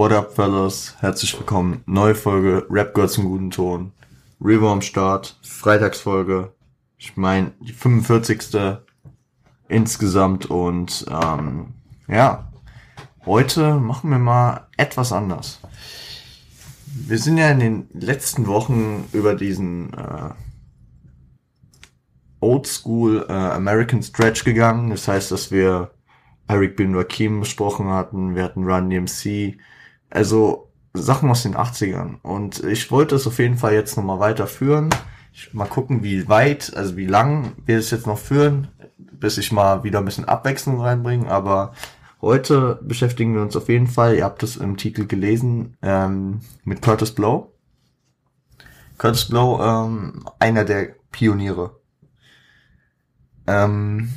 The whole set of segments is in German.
What up, fellas? Herzlich willkommen. Neue Folge Rap gehört zum guten Ton. River am Start. Freitagsfolge. Ich meine, die 45. insgesamt und ähm, ja, heute machen wir mal etwas anders. Wir sind ja in den letzten Wochen über diesen äh, Oldschool äh, American Stretch gegangen. Das heißt, dass wir Eric Bin Rakim besprochen hatten, wir hatten Run DMC, also Sachen aus den 80ern. Und ich wollte es auf jeden Fall jetzt nochmal weiterführen. Ich, mal gucken, wie weit, also wie lang wir es jetzt noch führen, bis ich mal wieder ein bisschen Abwechslung reinbringe. Aber heute beschäftigen wir uns auf jeden Fall, ihr habt es im Titel gelesen, ähm, mit Curtis Blow. Curtis Blow, ähm, einer der Pioniere. Ähm,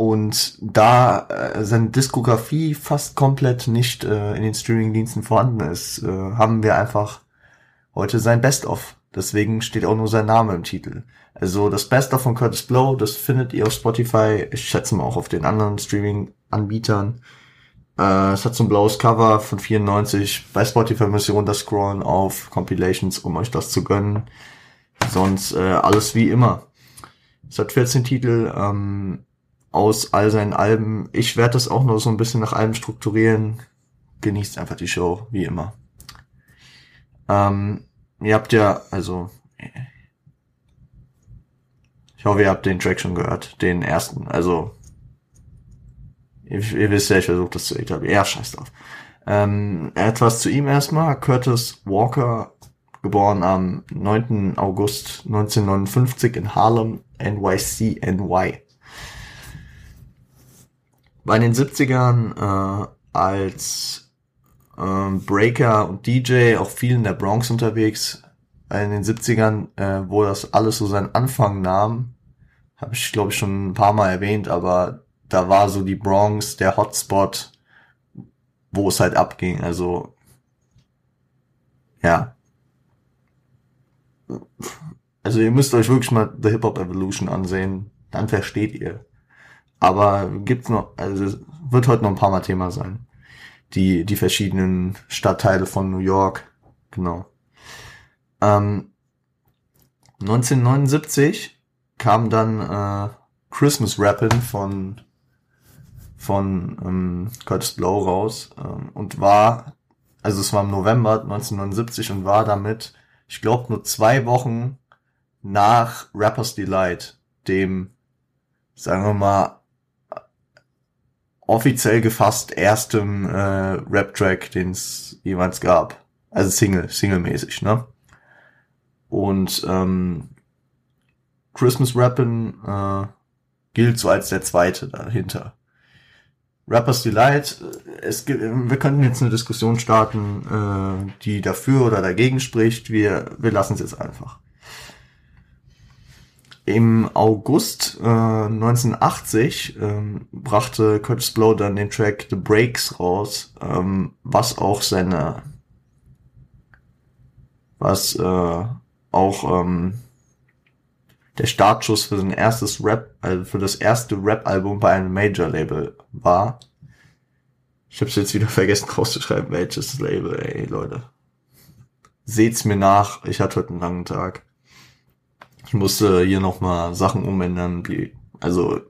und da äh, seine Diskografie fast komplett nicht äh, in den Streamingdiensten vorhanden ist, äh, haben wir einfach heute sein Best-of. Deswegen steht auch nur sein Name im Titel. Also das Best-of von Curtis Blow, das findet ihr auf Spotify, ich schätze mal auch auf den anderen Streaming-Anbietern. Äh, es hat so ein blaues Cover von 94. Bei Spotify müsst ihr runterscrollen auf Compilations, um euch das zu gönnen. Sonst äh, alles wie immer. Es hat 14 Titel, ähm, aus all seinen Alben. Ich werde das auch noch so ein bisschen nach Alben strukturieren. Genießt einfach die Show, wie immer. Ähm, ihr habt ja, also, ich hoffe, ihr habt den Track schon gehört, den ersten. Also, ihr, ihr wisst ja, ich versuche das zu etablieren. Ja, scheiß drauf. Ähm, etwas zu ihm erstmal. Curtis Walker, geboren am 9. August 1959 in Harlem, NYC, NY war in den 70ern äh, als äh, Breaker und DJ auch viel in der Bronx unterwegs. In den 70ern, äh, wo das alles so seinen Anfang nahm, habe ich glaube ich schon ein paar Mal erwähnt, aber da war so die Bronx der Hotspot, wo es halt abging. Also ja. Also ihr müsst euch wirklich mal The Hip Hop Evolution ansehen, dann versteht ihr, aber gibt's noch, also wird heute noch ein paar Mal Thema sein. Die, die verschiedenen Stadtteile von New York. Genau. Ähm, 1979 kam dann äh, Christmas Rappin von von ähm, Curtis Blow raus ähm, und war, also es war im November 1979 und war damit, ich glaube, nur zwei Wochen nach Rapper's Delight, dem, sagen wir mal, offiziell gefasst erstem äh, Rap-Track, den es jemals gab. Also Single, Single-mäßig, ne? Und ähm, Christmas Rappin äh, gilt so als der zweite dahinter. Rappers Delight, äh, es gibt, wir könnten jetzt eine Diskussion starten, äh, die dafür oder dagegen spricht. Wir, wir lassen es jetzt einfach. Im August äh, 1980 ähm, brachte Curtis Blow dann den Track The Breaks raus, ähm, was auch seine, was äh, auch ähm, der Startschuss für sein erstes Rap, also für das erste Rap-Album bei einem Major-Label war. Ich hab's jetzt wieder vergessen rauszuschreiben, welches Label, ey Leute. Seht's mir nach, ich hatte heute einen langen Tag. Ich musste hier nochmal Sachen umändern, wie, also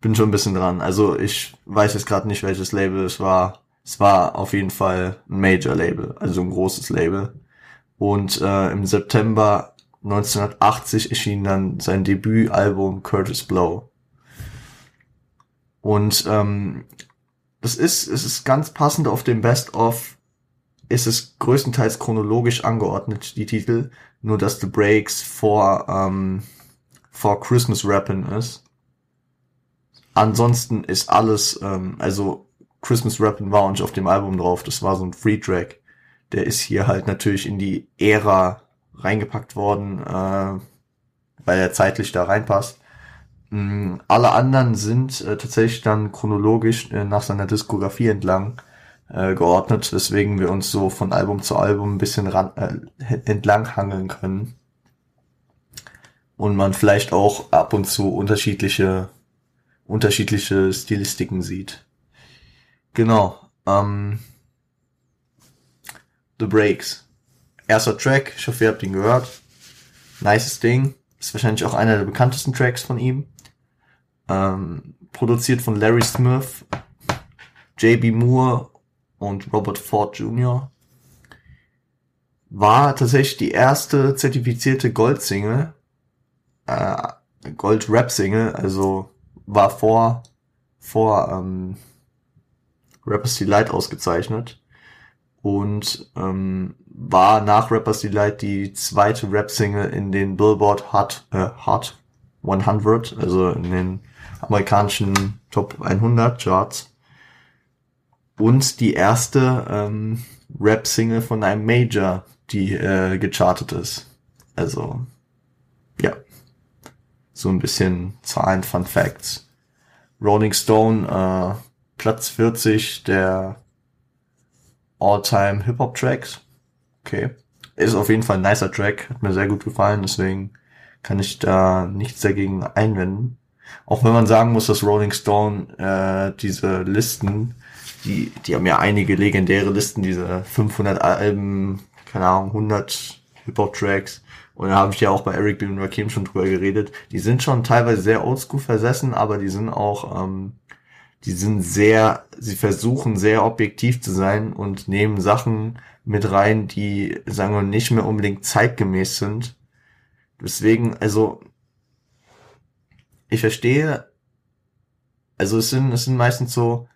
bin schon ein bisschen dran. Also ich weiß jetzt gerade nicht, welches Label es war. Es war auf jeden Fall ein Major-Label, also ein großes Label. Und äh, im September 1980 erschien dann sein Debütalbum Curtis Blow. Und ähm, das ist, es ist ganz passend auf dem Best of, ist es größtenteils chronologisch angeordnet, die Titel nur dass The Breaks vor, ähm, vor Christmas Rappin ist. Ansonsten ist alles, ähm, also Christmas Rappin war auch nicht auf dem Album drauf, das war so ein Free Track. Der ist hier halt natürlich in die Ära reingepackt worden, äh, weil er zeitlich da reinpasst. Mhm, alle anderen sind äh, tatsächlich dann chronologisch äh, nach seiner Diskografie entlang äh, geordnet, weswegen wir uns so von Album zu Album ein bisschen ran, äh, entlang hangeln können. Und man vielleicht auch ab und zu unterschiedliche, unterschiedliche Stilistiken sieht. Genau. Ähm, The Breaks. Erster Track, ich hoffe, ihr habt ihn gehört. Nices Ding. Ist wahrscheinlich auch einer der bekanntesten Tracks von ihm. Ähm, produziert von Larry Smith, JB Moore und Robert Ford Jr. War tatsächlich die erste zertifizierte Gold-Single, äh, Gold-Rap-Single, also war vor, vor ähm, Rappers Delight ausgezeichnet und ähm, war nach Rappers Delight die zweite Rap-Single in den Billboard Hot, äh, Hot 100, also in den amerikanischen Top 100 Charts und die erste ähm, Rap-Single von einem Major, die äh, gechartet ist. Also ja, so ein bisschen Zahlen, Fun Facts. Rolling Stone äh, Platz 40 der All-Time Hip-Hop-Tracks. Okay. Ist auf jeden Fall ein nicer Track, hat mir sehr gut gefallen, deswegen kann ich da nichts dagegen einwenden. Auch wenn man sagen muss, dass Rolling Stone äh, diese Listen, die, die haben ja einige legendäre Listen, diese 500 Alben, keine Ahnung, 100 Hip-Hop-Tracks. Und da habe ich ja auch bei Eric B. und Rakim schon drüber geredet. Die sind schon teilweise sehr oldschool versessen, aber die sind auch, ähm, die sind sehr, sie versuchen sehr objektiv zu sein und nehmen Sachen mit rein, die, sagen wir, nicht mehr unbedingt zeitgemäß sind. Deswegen, also ich verstehe, also es sind, es sind meistens so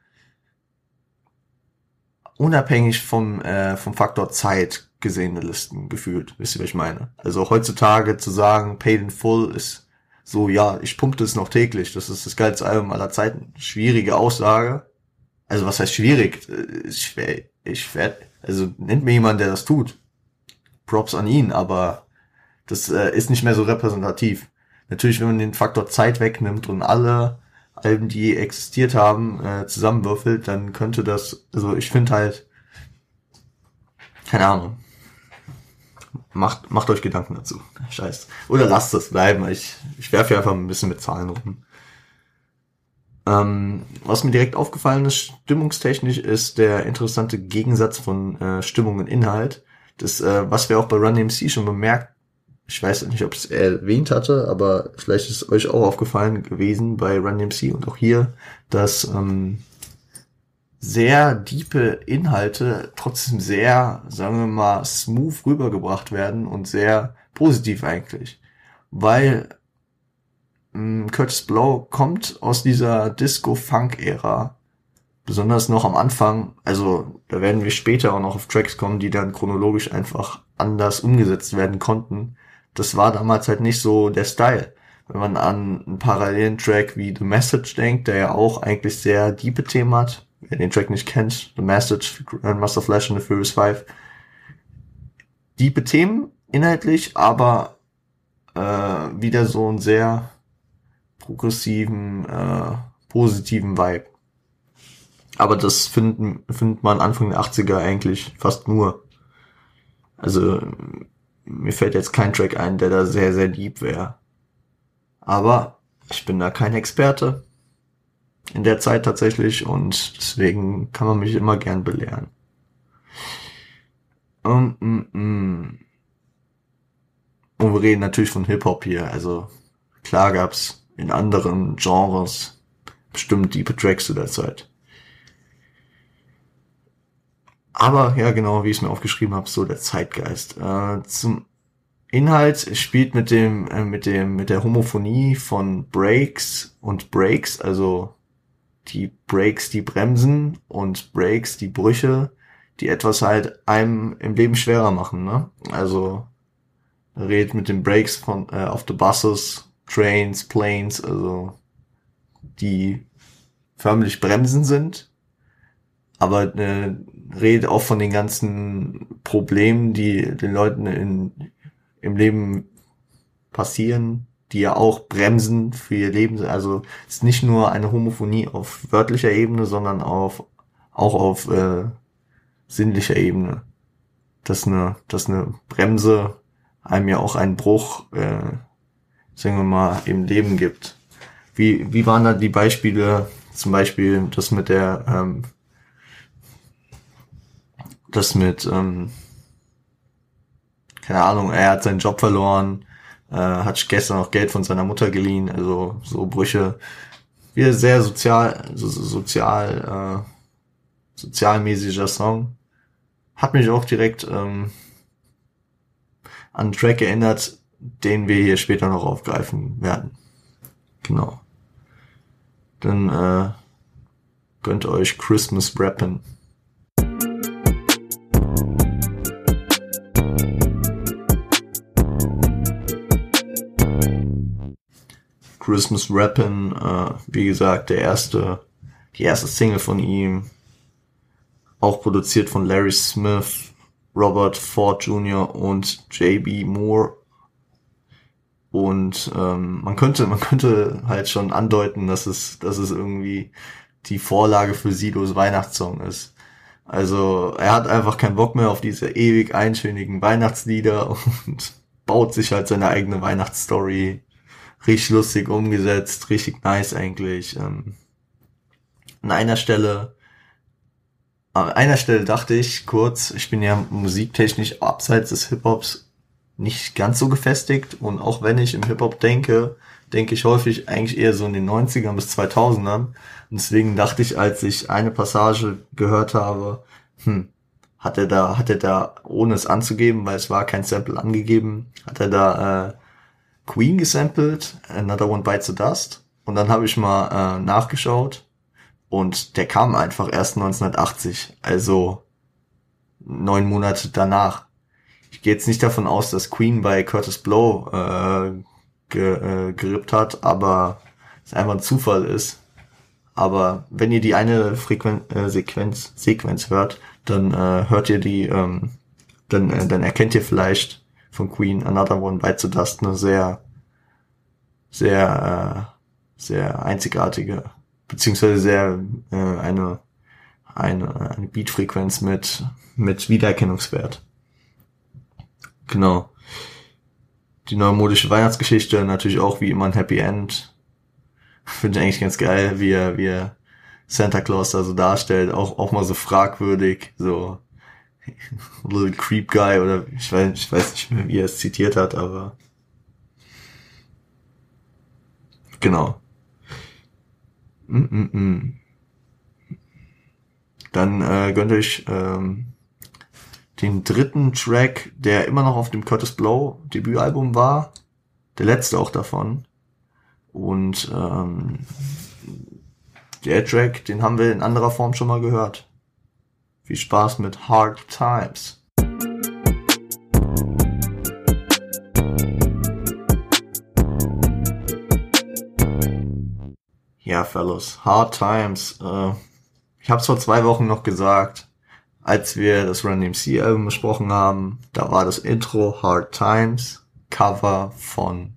unabhängig vom, äh, vom Faktor Zeit gesehene Listen gefühlt. Wisst ihr, was ich meine? Also heutzutage zu sagen, Paid in Full ist so, ja, ich pumpe das noch täglich, das ist das geilste Album aller Zeiten. Schwierige Aussage. Also was heißt schwierig? Ich, ich werde, also nennt mir jemand, der das tut. Props an ihn, aber das äh, ist nicht mehr so repräsentativ. Natürlich, wenn man den Faktor Zeit wegnimmt und alle Alben, die existiert haben, äh, zusammenwürfelt, dann könnte das, also ich finde halt, keine Ahnung. Macht, macht euch Gedanken dazu. Scheiß. Oder lasst es bleiben. Ich, ich werfe einfach ein bisschen mit Zahlen rum. Ähm, was mir direkt aufgefallen ist, stimmungstechnisch, ist der interessante Gegensatz von äh, Stimmung und Inhalt. Das, äh, was wir auch bei Run DMC schon bemerkt ich weiß nicht, ob es erwähnt hatte, aber vielleicht ist euch auch aufgefallen gewesen bei Run DMC und auch hier, dass ähm, sehr diepe Inhalte trotzdem sehr, sagen wir mal, smooth rübergebracht werden und sehr positiv eigentlich. Weil ähm, Curtis Blow kommt aus dieser Disco-Funk-Ära. Besonders noch am Anfang, also da werden wir später auch noch auf Tracks kommen, die dann chronologisch einfach anders umgesetzt werden konnten das war damals halt nicht so der Style. Wenn man an einen parallelen Track wie The Message denkt, der ja auch eigentlich sehr diepe Themen hat, wer den Track nicht kennt, The Message, Grandmaster Flash und The Furious 5, diepe Themen inhaltlich, aber äh, wieder so einen sehr progressiven, äh, positiven Vibe. Aber das findet, findet man Anfang der 80er eigentlich fast nur. Also mir fällt jetzt kein Track ein, der da sehr, sehr deep wäre. Aber ich bin da kein Experte in der Zeit tatsächlich und deswegen kann man mich immer gern belehren. Um, um, um. Und wir reden natürlich von Hip-Hop hier. Also klar gab's in anderen Genres bestimmt diepe Tracks zu der Zeit. Aber ja, genau, wie ich es mir aufgeschrieben habe, so der Zeitgeist. Äh, zum Inhalt spielt mit dem, äh, mit dem, mit der Homophonie von Breaks und Breaks, also die Breaks, die Bremsen und Breaks, die Brüche, die etwas halt einem im Leben schwerer machen, ne? Also redet mit den Breaks von äh, auf the buses, trains, planes, also die förmlich Bremsen sind aber äh, redet auch von den ganzen Problemen, die den Leuten in, im Leben passieren, die ja auch bremsen für ihr Leben. Also es ist nicht nur eine Homophonie auf wörtlicher Ebene, sondern auf, auch auf äh, sinnlicher Ebene. Dass eine, dass eine Bremse einem ja auch einen Bruch, äh, sagen wir mal, im Leben gibt. Wie, wie waren da die Beispiele, zum Beispiel das mit der ähm, das mit, ähm, keine Ahnung, er hat seinen Job verloren, äh, hat gestern noch Geld von seiner Mutter geliehen, also so Brüche. Wieder sehr sozial, so, so sozial, äh, sozialmäßiger Song. Hat mich auch direkt ähm, an einen Track erinnert, den wir hier später noch aufgreifen werden. Genau. Dann äh, gönnt euch Christmas Rappin'. Christmas Rappin', äh, wie gesagt, der erste, die erste Single von ihm, auch produziert von Larry Smith, Robert Ford Jr. und JB Moore. Und ähm, man könnte, man könnte halt schon andeuten, dass es, dass es irgendwie die Vorlage für Sidos Weihnachtssong ist. Also er hat einfach keinen Bock mehr auf diese ewig eintönigen Weihnachtslieder und baut sich halt seine eigene Weihnachtsstory richtig lustig umgesetzt, richtig nice eigentlich. Ähm, an einer Stelle, an einer Stelle dachte ich kurz, ich bin ja musiktechnisch abseits des Hip-Hops nicht ganz so gefestigt und auch wenn ich im Hip-Hop denke, denke ich häufig eigentlich eher so in den 90ern bis 2000ern. Und deswegen dachte ich, als ich eine Passage gehört habe, hm, hat er da, hat er da, ohne es anzugeben, weil es war kein Sample angegeben, hat er da äh, Queen gesampelt, Another One Bites the Dust. Und dann habe ich mal äh, nachgeschaut und der kam einfach erst 1980, also neun Monate danach. Ich gehe jetzt nicht davon aus, dass Queen bei Curtis Blow äh, ge, äh, gerippt hat, aber es einfach ein Zufall ist. Aber wenn ihr die eine Frequen äh, Sequenz, Sequenz hört, dann äh, hört ihr die, ähm, dann, äh, dann erkennt ihr vielleicht von Queen Another One Bites the Dust eine sehr, sehr, äh, sehr einzigartige, beziehungsweise sehr äh, eine, eine, eine Beatfrequenz mit, mit Wiedererkennungswert. Genau. Die neumodische Weihnachtsgeschichte, natürlich auch wie immer ein Happy End. Finde ich eigentlich ganz geil, wie er, wie er Santa Claus da so darstellt, auch, auch mal so fragwürdig, so Little Creep Guy oder ich weiß, ich weiß nicht mehr, wie er es zitiert hat, aber genau. Mm -mm -mm. Dann äh, gönnt euch ähm, den dritten Track, der immer noch auf dem Curtis Blow Debütalbum war, der letzte auch davon. Und ähm, der Track, den haben wir in anderer Form schon mal gehört. Viel Spaß mit Hard Times. Ja, Fellows, Hard Times. Äh, ich habe es vor zwei Wochen noch gesagt, als wir das Run DMC Album besprochen haben. Da war das Intro Hard Times, Cover von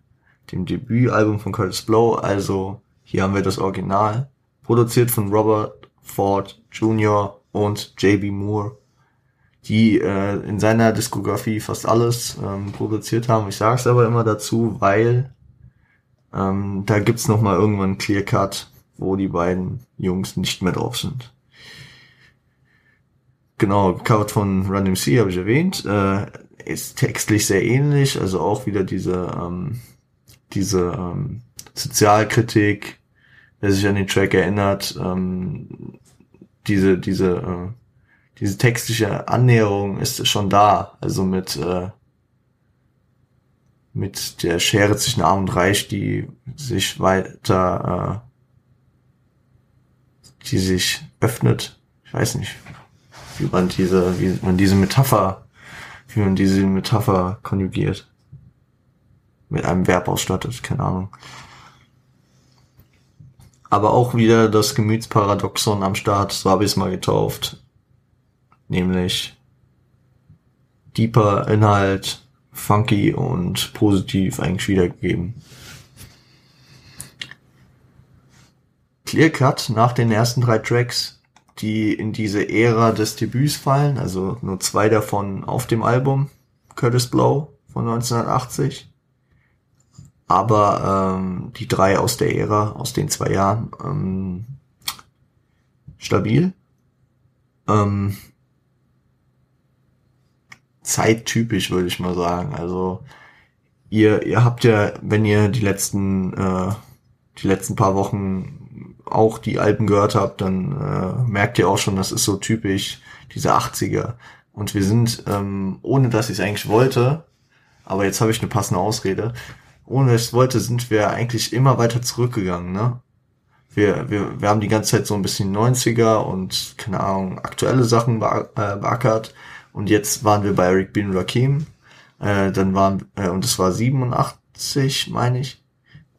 dem Debütalbum von Curtis Blow. Also hier haben wir das Original, produziert von Robert Ford Jr und JB Moore, die äh, in seiner Diskografie fast alles ähm, produziert haben. Ich sage es aber immer dazu, weil ähm, da gibt's noch mal irgendwann einen Clear Cut, wo die beiden Jungs nicht mehr drauf sind. Genau, Covered von Run MC habe ich erwähnt. Äh, ist textlich sehr ähnlich, also auch wieder diese ähm, diese ähm, Sozialkritik, wer sich an den Track erinnert, ähm, diese, diese, äh, diese textliche Annäherung ist schon da. Also mit, äh, mit der Schere zwischen Arm und Reich, die sich weiter, äh, die sich öffnet. Ich weiß nicht, wie man diese, wie man diese Metapher, wie man diese Metapher konjugiert. Mit einem Verb ausstattet, keine Ahnung aber auch wieder das Gemütsparadoxon am Start, so habe ich es mal getauft. Nämlich deeper Inhalt, funky und positiv eigentlich wiedergegeben. Clear Cut nach den ersten drei Tracks, die in diese Ära des Debüts fallen, also nur zwei davon auf dem Album, Curtis Blow von 1980 aber ähm, die drei aus der Ära, aus den zwei Jahren, ähm, stabil. Ähm, zeittypisch, würde ich mal sagen. Also ihr, ihr habt ja, wenn ihr die letzten, äh, die letzten paar Wochen auch die Alben gehört habt, dann äh, merkt ihr auch schon, das ist so typisch diese 80er. Und wir sind, ähm, ohne dass ich es eigentlich wollte, aber jetzt habe ich eine passende Ausrede, ohne es wollte, sind wir eigentlich immer weiter zurückgegangen, ne? Wir, wir, wir haben die ganze Zeit so ein bisschen 90er und, keine Ahnung, aktuelle Sachen äh, beackert. Und jetzt waren wir bei Eric Bin Rakim. Äh, dann waren, äh, und es war 87, meine ich.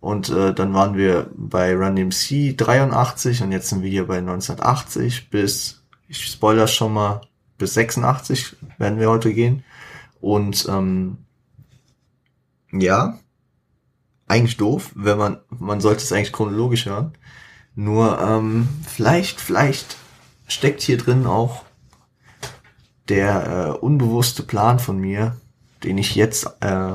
Und äh, dann waren wir bei Run DMC 83 und jetzt sind wir hier bei 1980 bis, ich spoiler schon mal, bis 86 werden wir heute gehen. Und ähm, ja, eigentlich doof, wenn man, man sollte es eigentlich chronologisch hören. Nur ähm, vielleicht, vielleicht steckt hier drin auch der äh, unbewusste Plan von mir, den ich jetzt äh,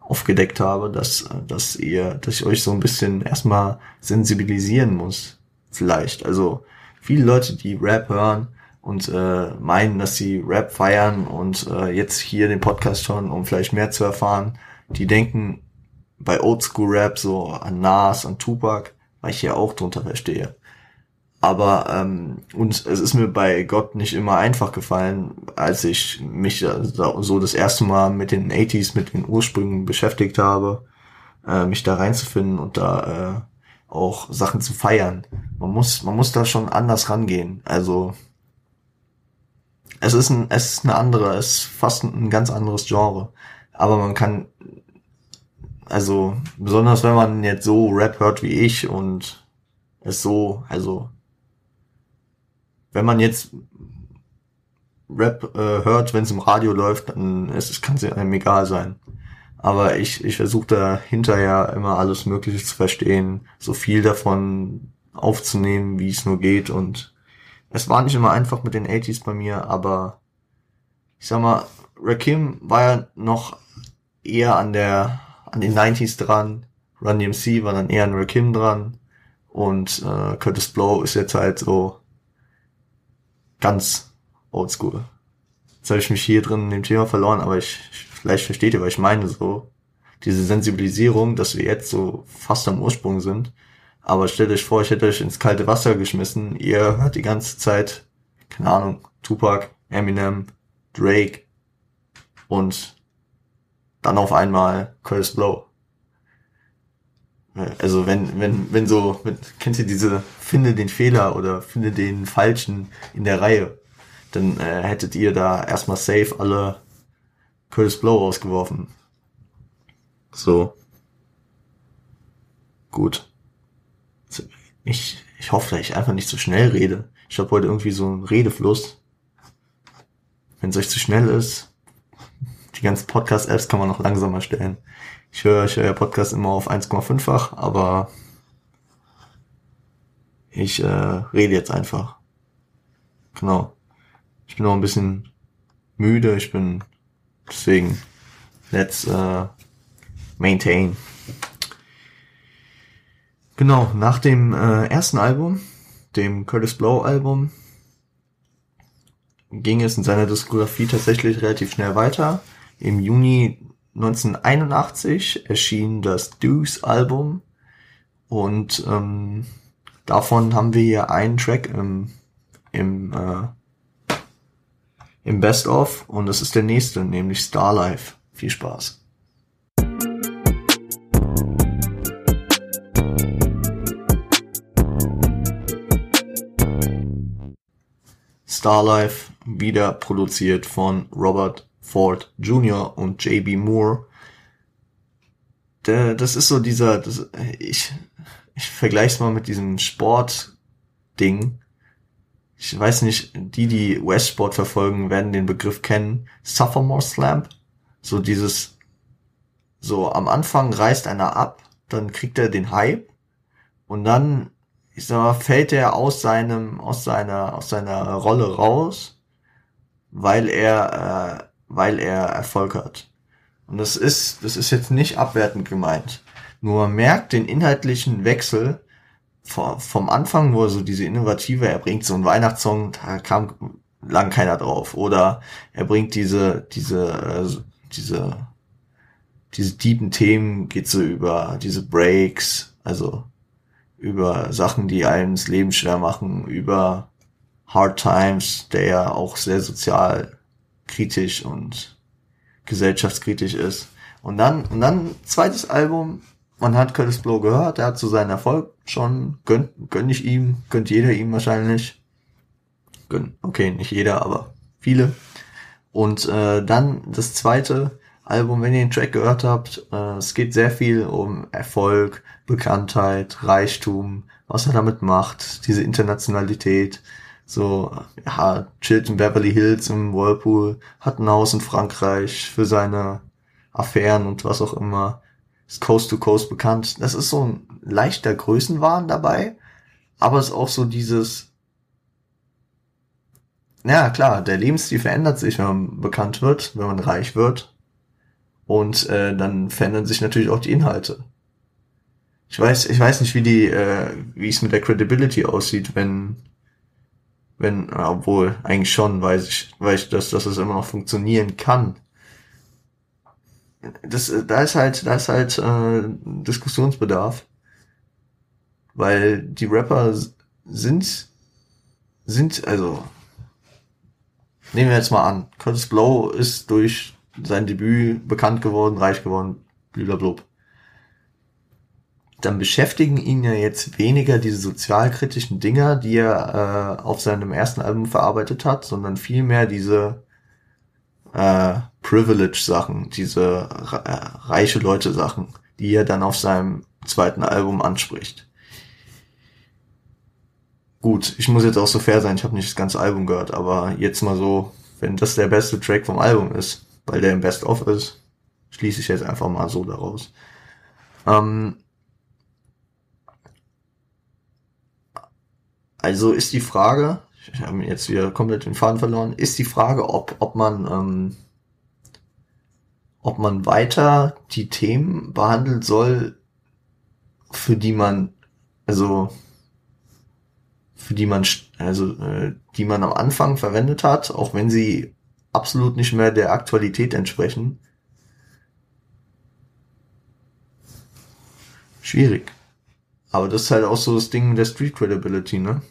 aufgedeckt habe, dass, dass ihr, dass ich euch so ein bisschen erstmal sensibilisieren muss. Vielleicht. Also viele Leute, die Rap hören, und äh, meinen, dass sie Rap feiern und äh, jetzt hier den Podcast schon, um vielleicht mehr zu erfahren. Die denken bei Oldschool Rap so an Nas, an Tupac, weil ich hier auch drunter verstehe. Aber ähm, und es ist mir bei Gott nicht immer einfach gefallen, als ich mich so das erste Mal mit den 80s, mit den Ursprüngen beschäftigt habe, äh, mich da reinzufinden und da äh, auch Sachen zu feiern. Man muss, man muss da schon anders rangehen. Also es ist ein, es ist eine andere, es ist fast ein ganz anderes Genre. Aber man kann, also, besonders wenn man jetzt so Rap hört wie ich und es so, also, wenn man jetzt Rap äh, hört, wenn es im Radio läuft, dann ist es, kann es einem egal sein. Aber ich, ich versuche da hinterher immer alles Mögliche zu verstehen, so viel davon aufzunehmen, wie es nur geht und es war nicht immer einfach mit den 80s bei mir, aber ich sag mal, Rakim war ja noch eher an der, an den 90s dran. Run DMC war dann eher an Rakim dran. Und äh, Curtis Blow ist jetzt halt so ganz oldschool. Jetzt habe ich mich hier drin in dem Thema verloren, aber ich, vielleicht versteht ihr, was ich meine, so. Diese Sensibilisierung, dass wir jetzt so fast am Ursprung sind, aber stellt euch vor, ich hätte euch ins kalte Wasser geschmissen. Ihr hört die ganze Zeit, keine Ahnung, Tupac, Eminem, Drake und dann auf einmal Curtis Blow. Also wenn, wenn, wenn so, wenn, kennt ihr diese finde den Fehler oder finde den Falschen in der Reihe, dann äh, hättet ihr da erstmal safe alle Curtis Blow rausgeworfen. So. Gut ich, ich hoffe, dass ich einfach nicht zu so schnell rede. Ich habe heute irgendwie so einen Redefluss. Wenn es euch zu schnell ist, die ganzen Podcast-Apps kann man noch langsamer stellen. Ich höre, ich höre ja Podcast immer auf 1,5-fach, aber ich äh, rede jetzt einfach. Genau. Ich bin noch ein bisschen müde, ich bin deswegen let's uh, maintain. Genau, nach dem äh, ersten Album, dem Curtis Blow Album, ging es in seiner Diskografie tatsächlich relativ schnell weiter. Im Juni 1981 erschien das Deuce Album und ähm, davon haben wir hier einen Track im, im, äh, im Best of und das ist der nächste, nämlich Star Life. Viel Spaß. Starlife, wieder produziert von Robert Ford Jr. und JB Moore. Der, das ist so dieser, das, ich, ich vergleiche es mal mit diesem Sport-Ding. Ich weiß nicht, die, die Westsport verfolgen, werden den Begriff kennen. Sophomore Slam. So dieses, so am Anfang reißt einer ab, dann kriegt er den Hype und dann ich sag mal, fällt er aus seinem, aus seiner, aus seiner Rolle raus, weil er, äh, weil er Erfolg hat. Und das ist, das ist jetzt nicht abwertend gemeint. Nur man merkt den inhaltlichen Wechsel vom Anfang, wo er so diese innovative, er bringt so einen Weihnachtssong, da kam lang keiner drauf. Oder er bringt diese, diese, äh, diese, diese tiefen Themen, geht so über diese Breaks, also über Sachen, die einem das Leben schwer machen, über Hard Times, der ja auch sehr sozial kritisch und gesellschaftskritisch ist. Und dann, und dann zweites Album, man hat Curtis Blow gehört, er hat so seinen Erfolg schon, gönnt, gönn ich ihm, gönnt jeder ihm wahrscheinlich. Gönn, okay, nicht jeder, aber viele. Und äh, dann das zweite Album, wenn ihr den Track gehört habt, äh, es geht sehr viel um Erfolg, Bekanntheit, Reichtum, was er damit macht, diese Internationalität, so, ja, chillt in Beverly Hills im Whirlpool, hat ein Haus in Frankreich für seine Affären und was auch immer ist Coast to Coast bekannt. Das ist so ein leichter Größenwahn dabei, aber es ist auch so dieses, ja klar, der Lebensstil verändert sich, wenn man bekannt wird, wenn man reich wird. Und äh, dann verändern sich natürlich auch die Inhalte. Ich weiß, ich weiß nicht, wie die, äh, wie es mit der Credibility aussieht, wenn, wenn, obwohl eigentlich schon, weiß ich, weiß ich, dass, dass es immer noch funktionieren kann das, da ist halt, da ist halt äh, Diskussionsbedarf. Weil die Rapper sind, sind, also, nehmen wir jetzt mal an, Curtis Blow ist durch sein Debüt bekannt geworden, reich geworden, blablabla. Dann beschäftigen ihn ja jetzt weniger diese sozialkritischen Dinger, die er äh, auf seinem ersten Album verarbeitet hat, sondern vielmehr diese äh, Privilege-Sachen, diese äh, reiche Leute-Sachen, die er dann auf seinem zweiten Album anspricht. Gut, ich muss jetzt auch so fair sein, ich habe nicht das ganze Album gehört, aber jetzt mal so, wenn das der beste Track vom Album ist, weil der im Best-of ist, schließe ich jetzt einfach mal so daraus. Ähm, also ist die Frage, ich habe jetzt wieder komplett den Faden verloren, ist die Frage, ob, ob man, ähm, ob man weiter die Themen behandeln soll, für die man, also, für die man, also, äh, die man am Anfang verwendet hat, auch wenn sie absolut nicht mehr der Aktualität entsprechen. Schwierig. Aber das ist halt auch so das Ding der Street Credibility, ne?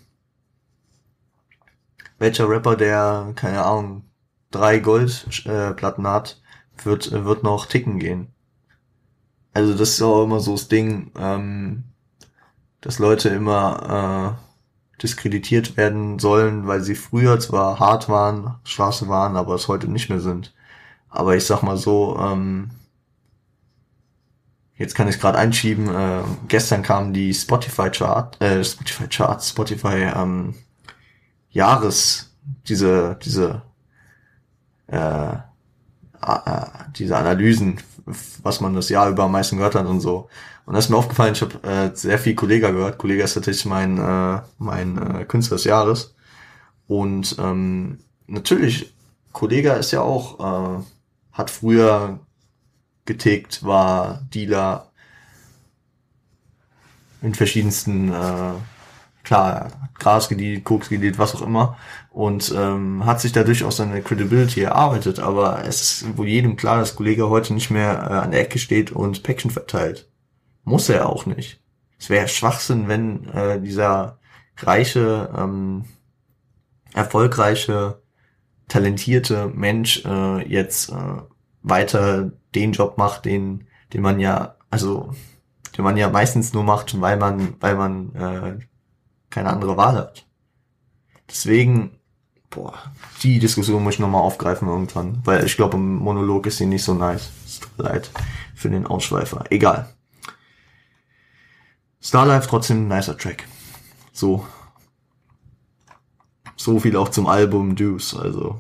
Welcher Rapper, der, keine Ahnung, drei Goldplatten äh, hat, wird, wird noch ticken gehen. Also das ist auch immer so das Ding, ähm, dass Leute immer äh, diskreditiert werden sollen, weil sie früher zwar hart waren, Straße waren, aber es heute nicht mehr sind. Aber ich sag mal so, ähm, jetzt kann ich gerade einschieben, äh, gestern kamen die Spotify Chart, äh, Spotify Charts, Spotify ähm, Jahres, diese, diese, äh, äh, diese Analysen, was man das Jahr über am meisten gehört hat und so. Und das ist mir aufgefallen, ich habe äh, sehr viel Kollega gehört. Kollega ist tatsächlich mein, äh, mein äh, Künstler des Jahres. Und ähm, natürlich, Kollega ist ja auch, äh, hat früher getickt, war Dealer in verschiedensten äh, klar, Gras gedealt, Koks gedealt, was auch immer und ähm, hat sich dadurch auch seine Credibility erarbeitet, aber es ist wohl jedem klar, dass Kollege heute nicht mehr äh, an der Ecke steht und Päckchen verteilt. Muss er auch nicht. Es wäre Schwachsinn, wenn äh, dieser reiche, ähm, erfolgreiche, talentierte Mensch äh, jetzt äh, weiter den Job macht, den, den man ja, also den man ja meistens nur macht, weil man, weil man äh, keine andere Wahl hat. Deswegen, boah, die Diskussion muss ich nochmal aufgreifen irgendwann, weil ich glaube, im Monolog ist sie nicht so nice. Es tut mir leid für den Ausschweifer. Egal. Starlife trotzdem ein nicer Track. So. So viel auch zum Album Deuce, also.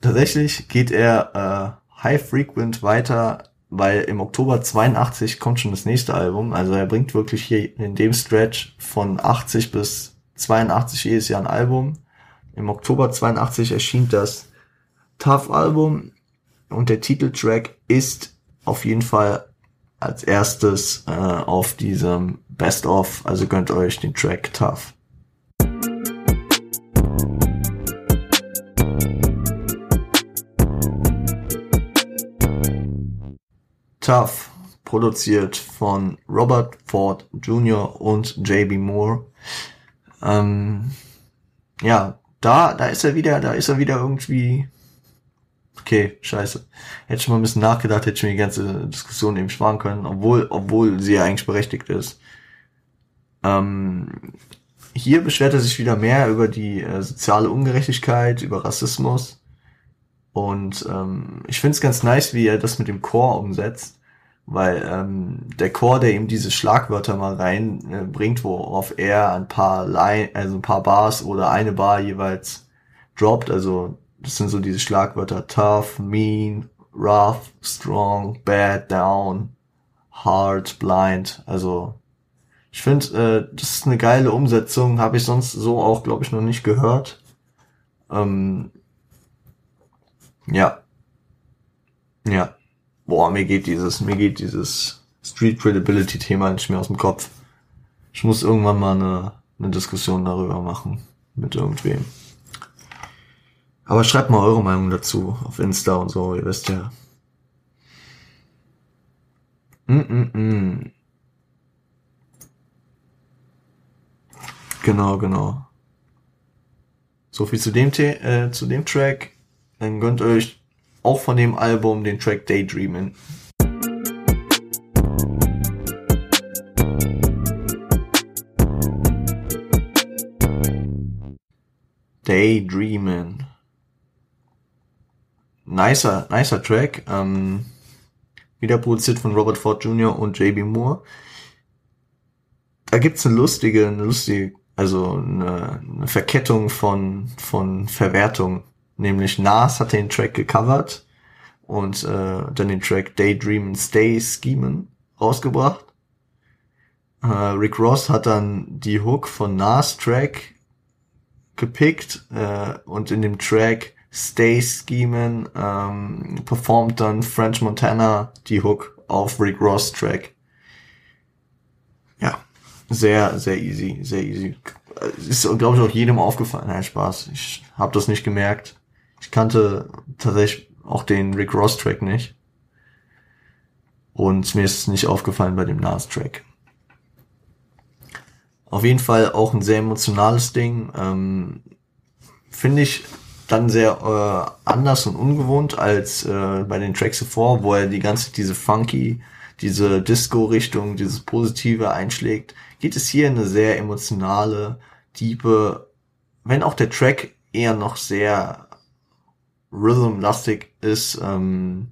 Tatsächlich geht er äh, High Frequent weiter weil im Oktober 82 kommt schon das nächste Album. Also er bringt wirklich hier in dem Stretch von 80 bis 82 jedes Jahr ein Album. Im Oktober 82 erschien das Tough Album und der Titeltrack ist auf jeden Fall als erstes äh, auf diesem Best of, also gönnt euch den Track Tough. Tough, produziert von Robert Ford Jr. und JB Moore. Ähm, ja, da, da ist er wieder, da ist er wieder irgendwie. Okay, scheiße. Hätte ich mal ein bisschen nachgedacht, hätte mir die ganze Diskussion eben sparen können, obwohl, obwohl sie ja eigentlich berechtigt ist. Ähm, hier beschwert er sich wieder mehr über die äh, soziale Ungerechtigkeit, über Rassismus. Und ähm, ich finde es ganz nice, wie er das mit dem Chor umsetzt, weil ähm, der Chor, der ihm diese Schlagwörter mal reinbringt, äh, worauf er ein paar Line, also ein paar Bars oder eine Bar jeweils droppt. Also das sind so diese Schlagwörter tough, mean, rough, strong, bad, down, hard, blind. Also ich finde, äh, das ist eine geile Umsetzung, habe ich sonst so auch, glaube ich, noch nicht gehört. Ähm, ja. Ja. Boah, mir geht dieses, mir geht dieses Street Credibility Thema nicht mehr aus dem Kopf. Ich muss irgendwann mal eine, eine Diskussion darüber machen. Mit irgendwem. Aber schreibt mal eure Meinung dazu auf Insta und so, ihr wisst ja. Mm -mm -mm. Genau, genau. So viel zu dem, The äh, zu dem Track. Dann gönnt euch auch von dem Album den Track Daydreamin'. Daydreamin'. Nicer, nicer Track. Ähm, wieder produziert von Robert Ford Jr. und JB Moore. Da gibt's eine lustige, eine lustige also eine, eine Verkettung von, von Verwertung. Nämlich Nas hat den Track gecovert und äh, dann den Track Daydream and Stay Schemen rausgebracht. Äh, Rick Ross hat dann die Hook von Nas Track gepickt äh, und in dem Track Stay Schemen ähm, performt dann French Montana die Hook auf Rick Ross Track. Ja, sehr, sehr easy, sehr easy. Ist, glaube ich, auch jedem aufgefallen. Nein, Spaß. Ich habe das nicht gemerkt. Ich kannte tatsächlich auch den Rick Ross Track nicht. Und mir ist es nicht aufgefallen bei dem Nas Track. Auf jeden Fall auch ein sehr emotionales Ding. Ähm, Finde ich dann sehr äh, anders und ungewohnt als äh, bei den Tracks zuvor, wo er die ganze diese funky, diese Disco-Richtung, dieses Positive einschlägt geht es hier in eine sehr emotionale, tiefe, wenn auch der Track eher noch sehr rhythm-lastig ist, ähm,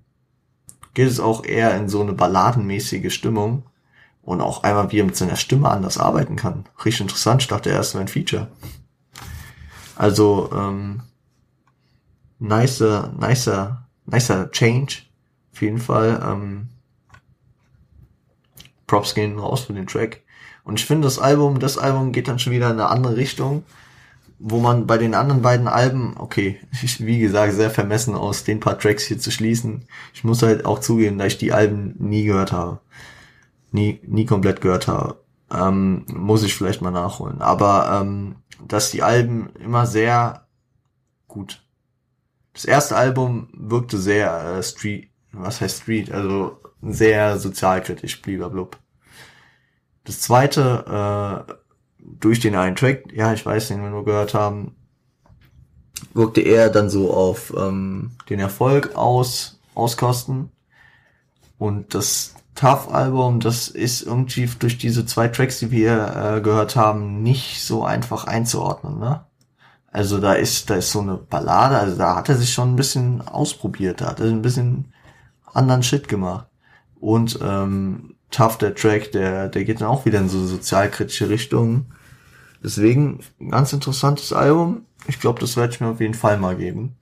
geht es auch eher in so eine balladenmäßige Stimmung und auch einmal wie er mit seiner Stimme anders arbeiten kann. Richtig interessant, ich dachte erst ein Feature. Also, ähm, nicer, nicer, nicer Change. Auf jeden Fall, ähm, Props gehen raus für den Track. Und ich finde, das Album, das Album geht dann schon wieder in eine andere Richtung, wo man bei den anderen beiden Alben, okay, ich, wie gesagt, sehr vermessen aus den paar Tracks hier zu schließen. Ich muss halt auch zugeben, dass ich die Alben nie gehört habe. Nie, nie komplett gehört habe. Ähm, muss ich vielleicht mal nachholen. Aber ähm, dass die Alben immer sehr gut. Das erste Album wirkte sehr äh, Street, was heißt Street, also sehr sozialkritisch, blub. Das zweite, äh, durch den einen Track, ja, ich weiß, den wir nur gehört haben, wirkte er dann so auf ähm, den Erfolg aus, auskosten. Und das Tough-Album, das ist irgendwie durch diese zwei Tracks, die wir äh, gehört haben, nicht so einfach einzuordnen, ne? Also da ist, da ist so eine Ballade, also da hat er sich schon ein bisschen ausprobiert, da hat er ein bisschen anderen Shit gemacht. Und ähm, Tough, der Track, der, der geht dann auch wieder in so sozialkritische Richtungen. Deswegen, ganz interessantes Album. Ich glaube, das werde ich mir auf jeden Fall mal geben.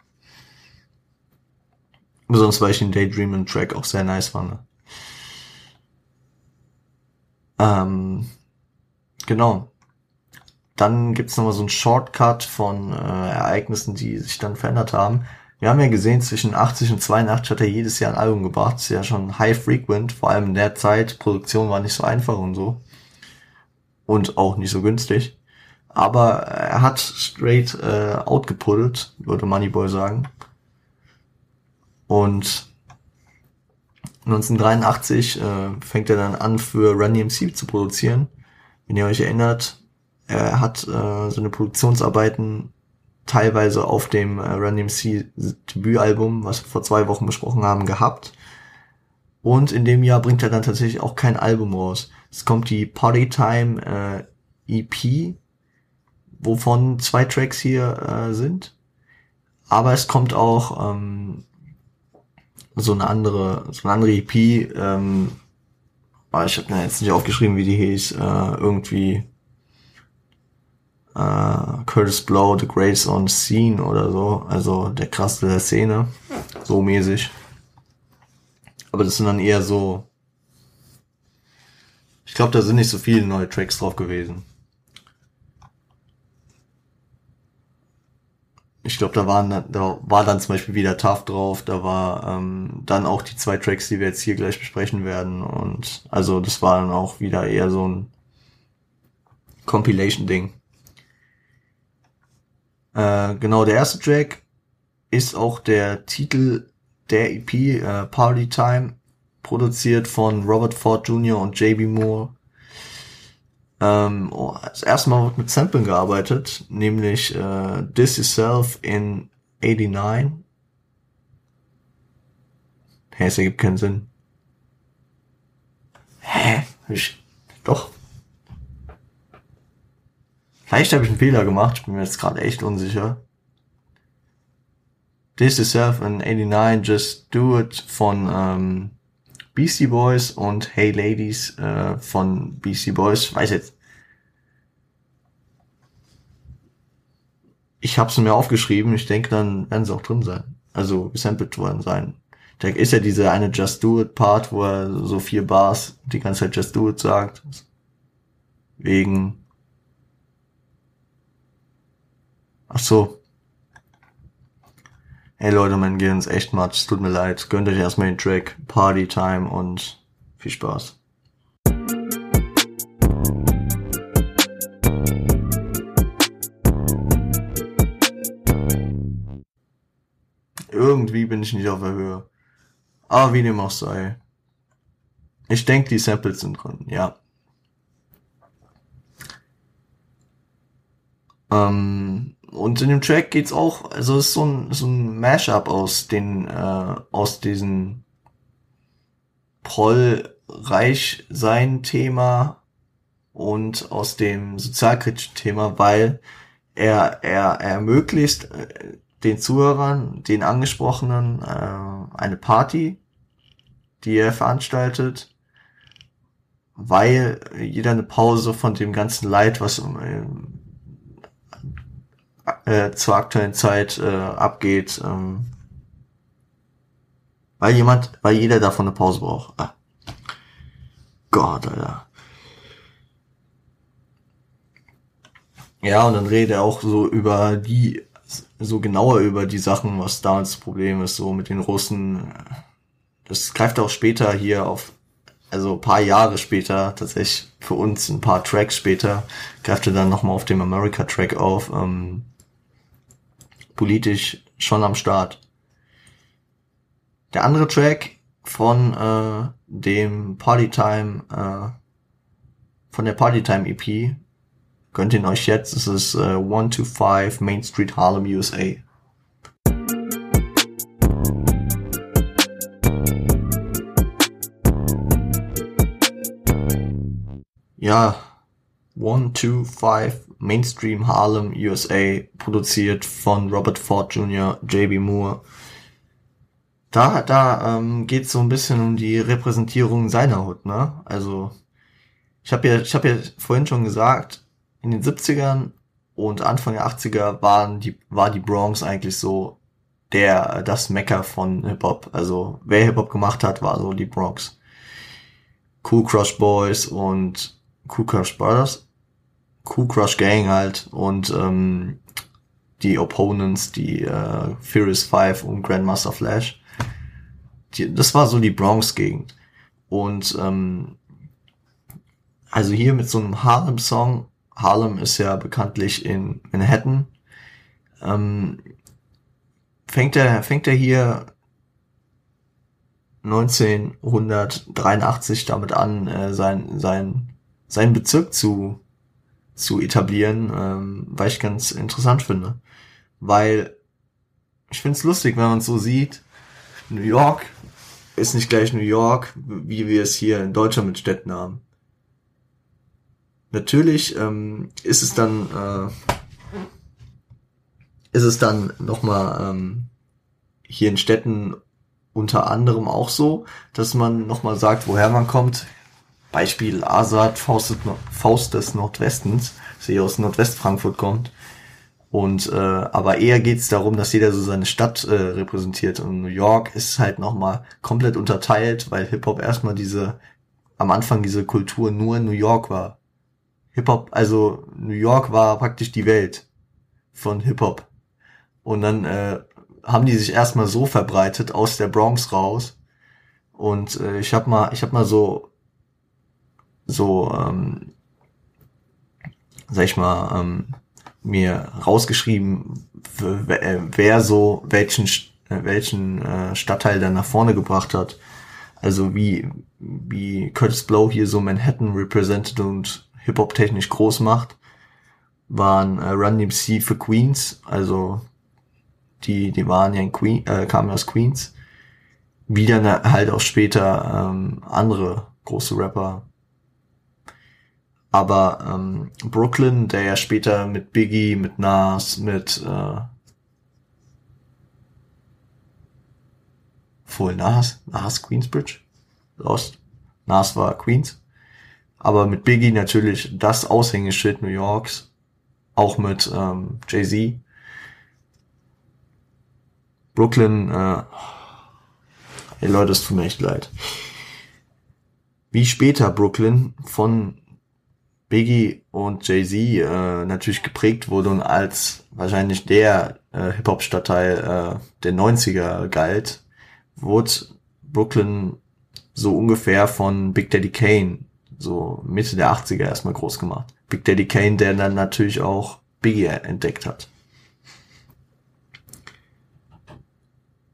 Besonders weil ich den Daydreaming Track auch sehr nice fand. Ähm, genau. Dann gibt's noch mal so einen Shortcut von äh, Ereignissen, die sich dann verändert haben. Wir haben ja gesehen, zwischen 80 und 82 hat er jedes Jahr ein Album gebracht. Das ist ja schon high frequent, vor allem in der Zeit. Produktion war nicht so einfach und so. Und auch nicht so günstig. Aber er hat straight äh, outgepuddelt, würde Moneyboy sagen. Und 1983 äh, fängt er dann an, für Run DMC zu produzieren. Wenn ihr euch erinnert, er hat äh, seine Produktionsarbeiten teilweise auf dem äh, Run DMC Debütalbum, was wir vor zwei Wochen besprochen haben, gehabt. Und in dem Jahr bringt er dann tatsächlich auch kein Album raus. Es kommt die Party Time äh, EP, wovon zwei Tracks hier äh, sind. Aber es kommt auch ähm, so eine andere, so eine andere EP, ähm, ich habe mir jetzt nicht aufgeschrieben, wie die hieß, äh, irgendwie äh, Curtis Blow, The Greatest on Scene oder so, also der krasseste der Szene, so mäßig. Aber das sind dann eher so, ich glaube, da sind nicht so viele neue Tracks drauf gewesen. ich glaube, da waren da war dann zum Beispiel wieder Tough drauf, da war ähm, dann auch die zwei Tracks, die wir jetzt hier gleich besprechen werden. Und also das war dann auch wieder eher so ein Compilation-Ding. Äh, genau, der erste Track ist auch der Titel der EP, äh, Party Time, produziert von Robert Ford Jr. und JB Moore. Ähm, oh, das erste Mal wird mit Samplen gearbeitet, nämlich äh, This Yourself in 89. Hä, es ergibt keinen Sinn. Hä? Ich, doch. Vielleicht habe ich einen Fehler gemacht, ich bin mir jetzt gerade echt unsicher. This Yourself in 89, Just Do It von ähm, Beastie Boys und Hey Ladies äh, von Beastie Boys. Weiß jetzt. Ich habe es mir aufgeschrieben. Ich denke, dann werden sie auch drin sein. Also gesampelt worden sein. Da ist ja diese eine Just Do It Part, wo er so vier Bars die ganze Zeit Just Do It sagt. Wegen. Ach so, Ey Leute, mein Gehirn ist echt matsch, tut mir leid. Gönnt euch erstmal den Track Party Time und viel Spaß. Irgendwie bin ich nicht auf der Höhe. Aber wie dem auch sei. Ich denke, die Samples sind drin, ja. Ähm, und in dem Track geht's auch, also es ist so ein, so ein Mashup aus den, äh, aus diesen Proll-reich sein Thema und aus dem sozialkritischen Thema, weil er, er, er ermöglicht äh, den Zuhörern, den Angesprochenen, äh, eine Party, die er veranstaltet, weil jeder eine Pause von dem ganzen Leid, was äh, äh, zur aktuellen Zeit äh, abgeht, ähm, weil jemand, weil jeder davon eine Pause braucht. Ah. Gott, Alter. Ja, und dann redet er auch so über die, so genauer über die Sachen, was da das Problem ist, so mit den Russen. Das greift auch später hier auf, also paar Jahre später, tatsächlich für uns ein paar Tracks später, greift er dann nochmal auf dem America-Track auf. Ähm, politisch schon am Start. Der andere Track von äh, dem Partytime, äh, von der Partytime EP, gönnt ihn euch jetzt, es ist äh, 125 Main Street Harlem, USA. Ja, 125 Mainstream Harlem USA, produziert von Robert Ford Jr., JB Moore. Da, da ähm, geht so ein bisschen um die Repräsentierung seiner Hut, ne? Also ich habe ja, ich habe ja vorhin schon gesagt, in den 70ern und Anfang der 80er waren die, war die Bronx eigentlich so der, das Mecker von Hip-Hop. Also wer Hip-Hop gemacht hat, war so die Bronx. Cool Crush Boys und Cool Crush Brothers Cool Crush Gang halt und ähm, die Opponents, die äh, Furious Five und Grandmaster Flash. Die, das war so die Bronx-Gegend. Und ähm, also hier mit so einem Harlem-Song, Harlem ist ja bekanntlich in Manhattan, ähm, fängt er, fängt er hier 1983 damit an, äh, sein, sein, seinen Bezirk zu, zu etablieren, ähm, weil ich ganz interessant finde. Weil ich finde es lustig, wenn man so sieht. New York ist nicht gleich New York, wie wir es hier in Deutschland mit Städten haben. Natürlich ähm, ist es dann äh, ist es dann nochmal ähm, hier in Städten unter anderem auch so, dass man nochmal sagt, woher man kommt. Beispiel Asad, Faust, des Nordwestens, er aus Nordwestfrankfurt kommt. Und äh, aber eher geht's darum, dass jeder so seine Stadt äh, repräsentiert. Und New York ist halt nochmal komplett unterteilt, weil Hip-Hop erstmal diese, am Anfang diese Kultur nur in New York war. Hip-Hop, also New York war praktisch die Welt von Hip-Hop. Und dann äh, haben die sich erstmal so verbreitet aus der Bronx raus. Und äh, ich habe mal, ich habe mal so, so, ähm, sag ich mal, ähm, mir rausgeschrieben, äh, wer so welchen äh, welchen äh, Stadtteil dann nach vorne gebracht hat. Also wie wie Curtis Blow hier so Manhattan represented und Hip Hop technisch groß macht, waren äh, Run DMC für Queens, also die die waren ja in Queen, äh, kamen aus Queens. Wie dann halt auch später ähm, andere große Rapper aber ähm, Brooklyn, der ja später mit Biggie, mit Nas, mit äh, wohl Nas, Nas Queensbridge, Lost. Nas war Queens. Aber mit Biggie natürlich das Aushängeschild New Yorks, auch mit ähm, Jay-Z. Brooklyn, äh, ey Leute, es tut mir echt leid. Wie später Brooklyn von Biggie und Jay-Z äh, natürlich geprägt wurde und als wahrscheinlich der äh, Hip-Hop-Stadtteil äh, der 90er galt, wurde Brooklyn so ungefähr von Big Daddy Kane, so Mitte der 80er erstmal groß gemacht. Big Daddy Kane, der dann natürlich auch Biggie entdeckt hat.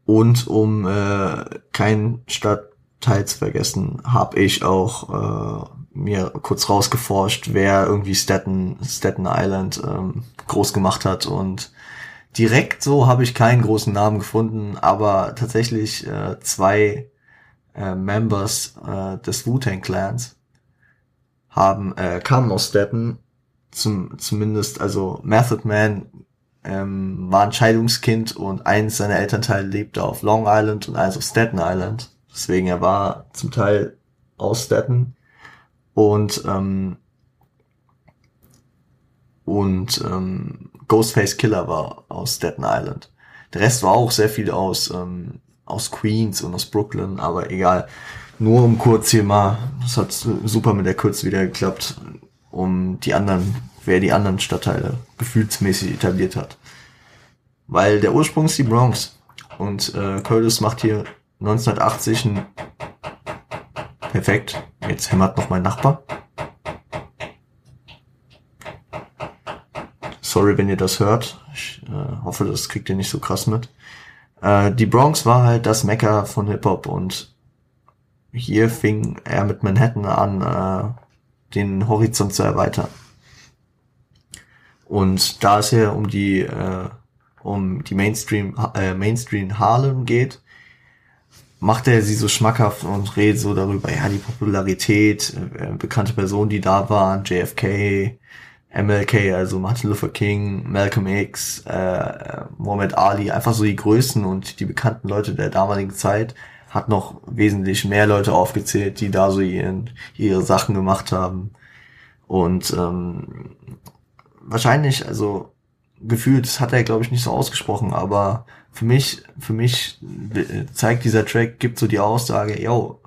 Und um äh, keinen Stadtteil zu vergessen, habe ich auch äh, mir kurz rausgeforscht, wer irgendwie Staten, Staten Island ähm, groß gemacht hat. Und direkt so habe ich keinen großen Namen gefunden, aber tatsächlich äh, zwei äh, Members äh, des Wu-Tang Clans haben äh, kamen aus Staten, zum, zumindest also Method Man ähm, war ein Scheidungskind und eins seiner Elternteile lebte auf Long Island und eins auf Staten Island. Deswegen er war zum Teil aus Staten und ähm, und ähm, Ghostface Killer war aus Staten Island. Der Rest war auch sehr viel aus ähm, aus Queens und aus Brooklyn, aber egal. Nur um kurz hier mal, das hat super mit der Kürze wieder geklappt, um die anderen, wer die anderen Stadtteile gefühlsmäßig etabliert hat. Weil der Ursprung ist die Bronx und äh, Curtis macht hier 1980 ein Perfekt. Jetzt hämmert noch mein Nachbar. Sorry, wenn ihr das hört. Ich äh, hoffe, das kriegt ihr nicht so krass mit. Äh, die Bronx war halt das Mecker von Hip-Hop und hier fing er mit Manhattan an, äh, den Horizont zu erweitern. Und da es ja um die äh, um die Mainstream äh, Mainstream Harlem geht, macht er sie so schmackhaft und redet so darüber, ja, die Popularität, äh, bekannte Personen, die da waren, JFK, MLK, also Martin Luther King, Malcolm X, äh, Muhammad Ali, einfach so die Größen und die bekannten Leute der damaligen Zeit, hat noch wesentlich mehr Leute aufgezählt, die da so ihren, ihre Sachen gemacht haben. Und ähm, wahrscheinlich, also gefühlt, das hat er, glaube ich, nicht so ausgesprochen, aber für mich, für mich zeigt dieser Track, gibt so die Aussage, yo,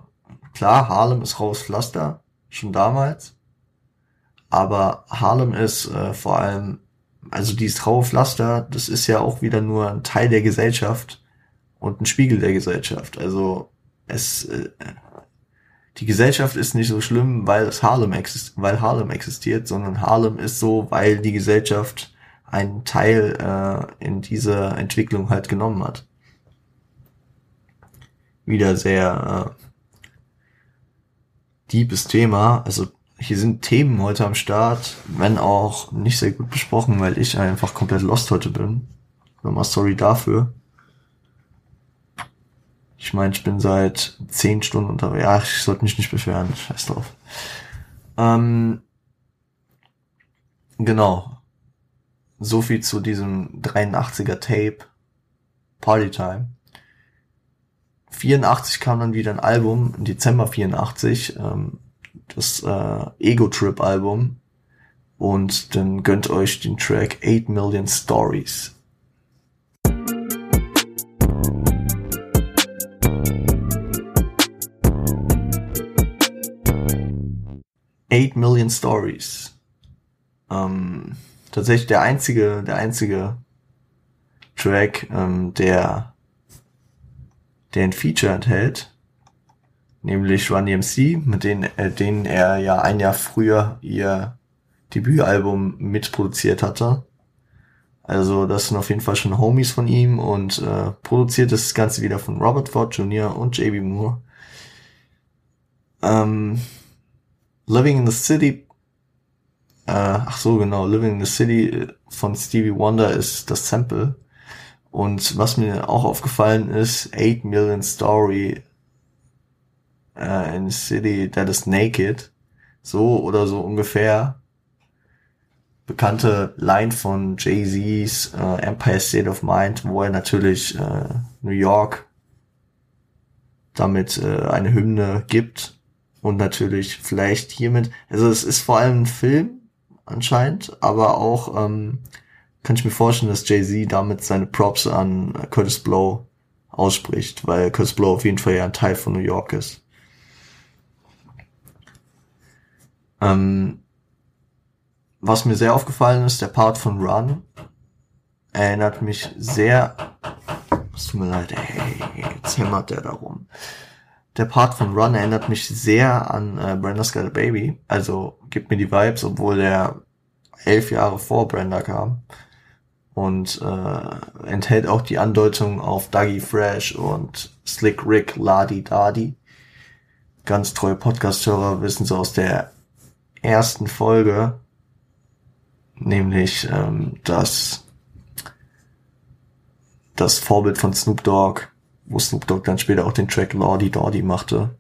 klar, Harlem ist raus Pflaster, schon damals, aber Harlem ist äh, vor allem, also dieses raue Pflaster, das ist ja auch wieder nur ein Teil der Gesellschaft und ein Spiegel der Gesellschaft. Also es, äh, die Gesellschaft ist nicht so schlimm, weil es Harlem existiert, weil Harlem existiert, sondern Harlem ist so, weil die Gesellschaft einen Teil äh, in dieser Entwicklung halt genommen hat. wieder sehr äh, deepes Thema. Also hier sind Themen heute am Start, wenn auch nicht sehr gut besprochen, weil ich einfach komplett lost heute bin. Nochmal sorry dafür. Ich meine, ich bin seit zehn Stunden unterwegs. Ja, ich sollte mich nicht beschweren. Scheiß drauf. Ähm, genau. So viel zu diesem 83er Tape. Partytime. 84 kam dann wieder ein Album, im Dezember 84, ähm, das äh, Ego Trip Album. Und dann gönnt euch den Track 8 Million Stories. Eight Million Stories. Ähm, tatsächlich der einzige, der einzige Track, ähm, der, der ein Feature enthält, nämlich Run DMC, mit denen, äh, denen er ja ein Jahr früher ihr Debütalbum mitproduziert hatte. Also das sind auf jeden Fall schon Homies von ihm und äh, produziert das Ganze wieder von Robert Ford Jr. und JB Moore. Ähm, Living in the City, äh, ach so genau, Living in the City von Stevie Wonder ist das Sample. Und was mir auch aufgefallen ist, 8 Million Story äh, in the City That is Naked. So oder so ungefähr. Bekannte Line von Jay-Z's äh, Empire State of Mind, wo er natürlich äh, New York damit äh, eine Hymne gibt und natürlich vielleicht hiermit, also es ist vor allem ein Film anscheinend, aber auch ähm, kann ich mir vorstellen, dass Jay-Z damit seine Props an Curtis Blow ausspricht, weil Curtis Blow auf jeden Fall ja ein Teil von New York ist. Ähm, was mir sehr aufgefallen ist, der Part von Run erinnert mich sehr, es tut mir leid, ey, jetzt hämmert der darum der Part von Run erinnert mich sehr an äh, Brenda's Got a Baby. Also gibt mir die Vibes, obwohl der elf Jahre vor Brenda kam. Und äh, enthält auch die Andeutung auf Dougie Fresh und Slick Rick Ladi Dadi. Ganz treue Podcast-Hörer wissen es aus der ersten Folge, nämlich ähm, dass das Vorbild von Snoop Dogg wo Snoop Dogg dann später auch den Track Lordy Dordy machte.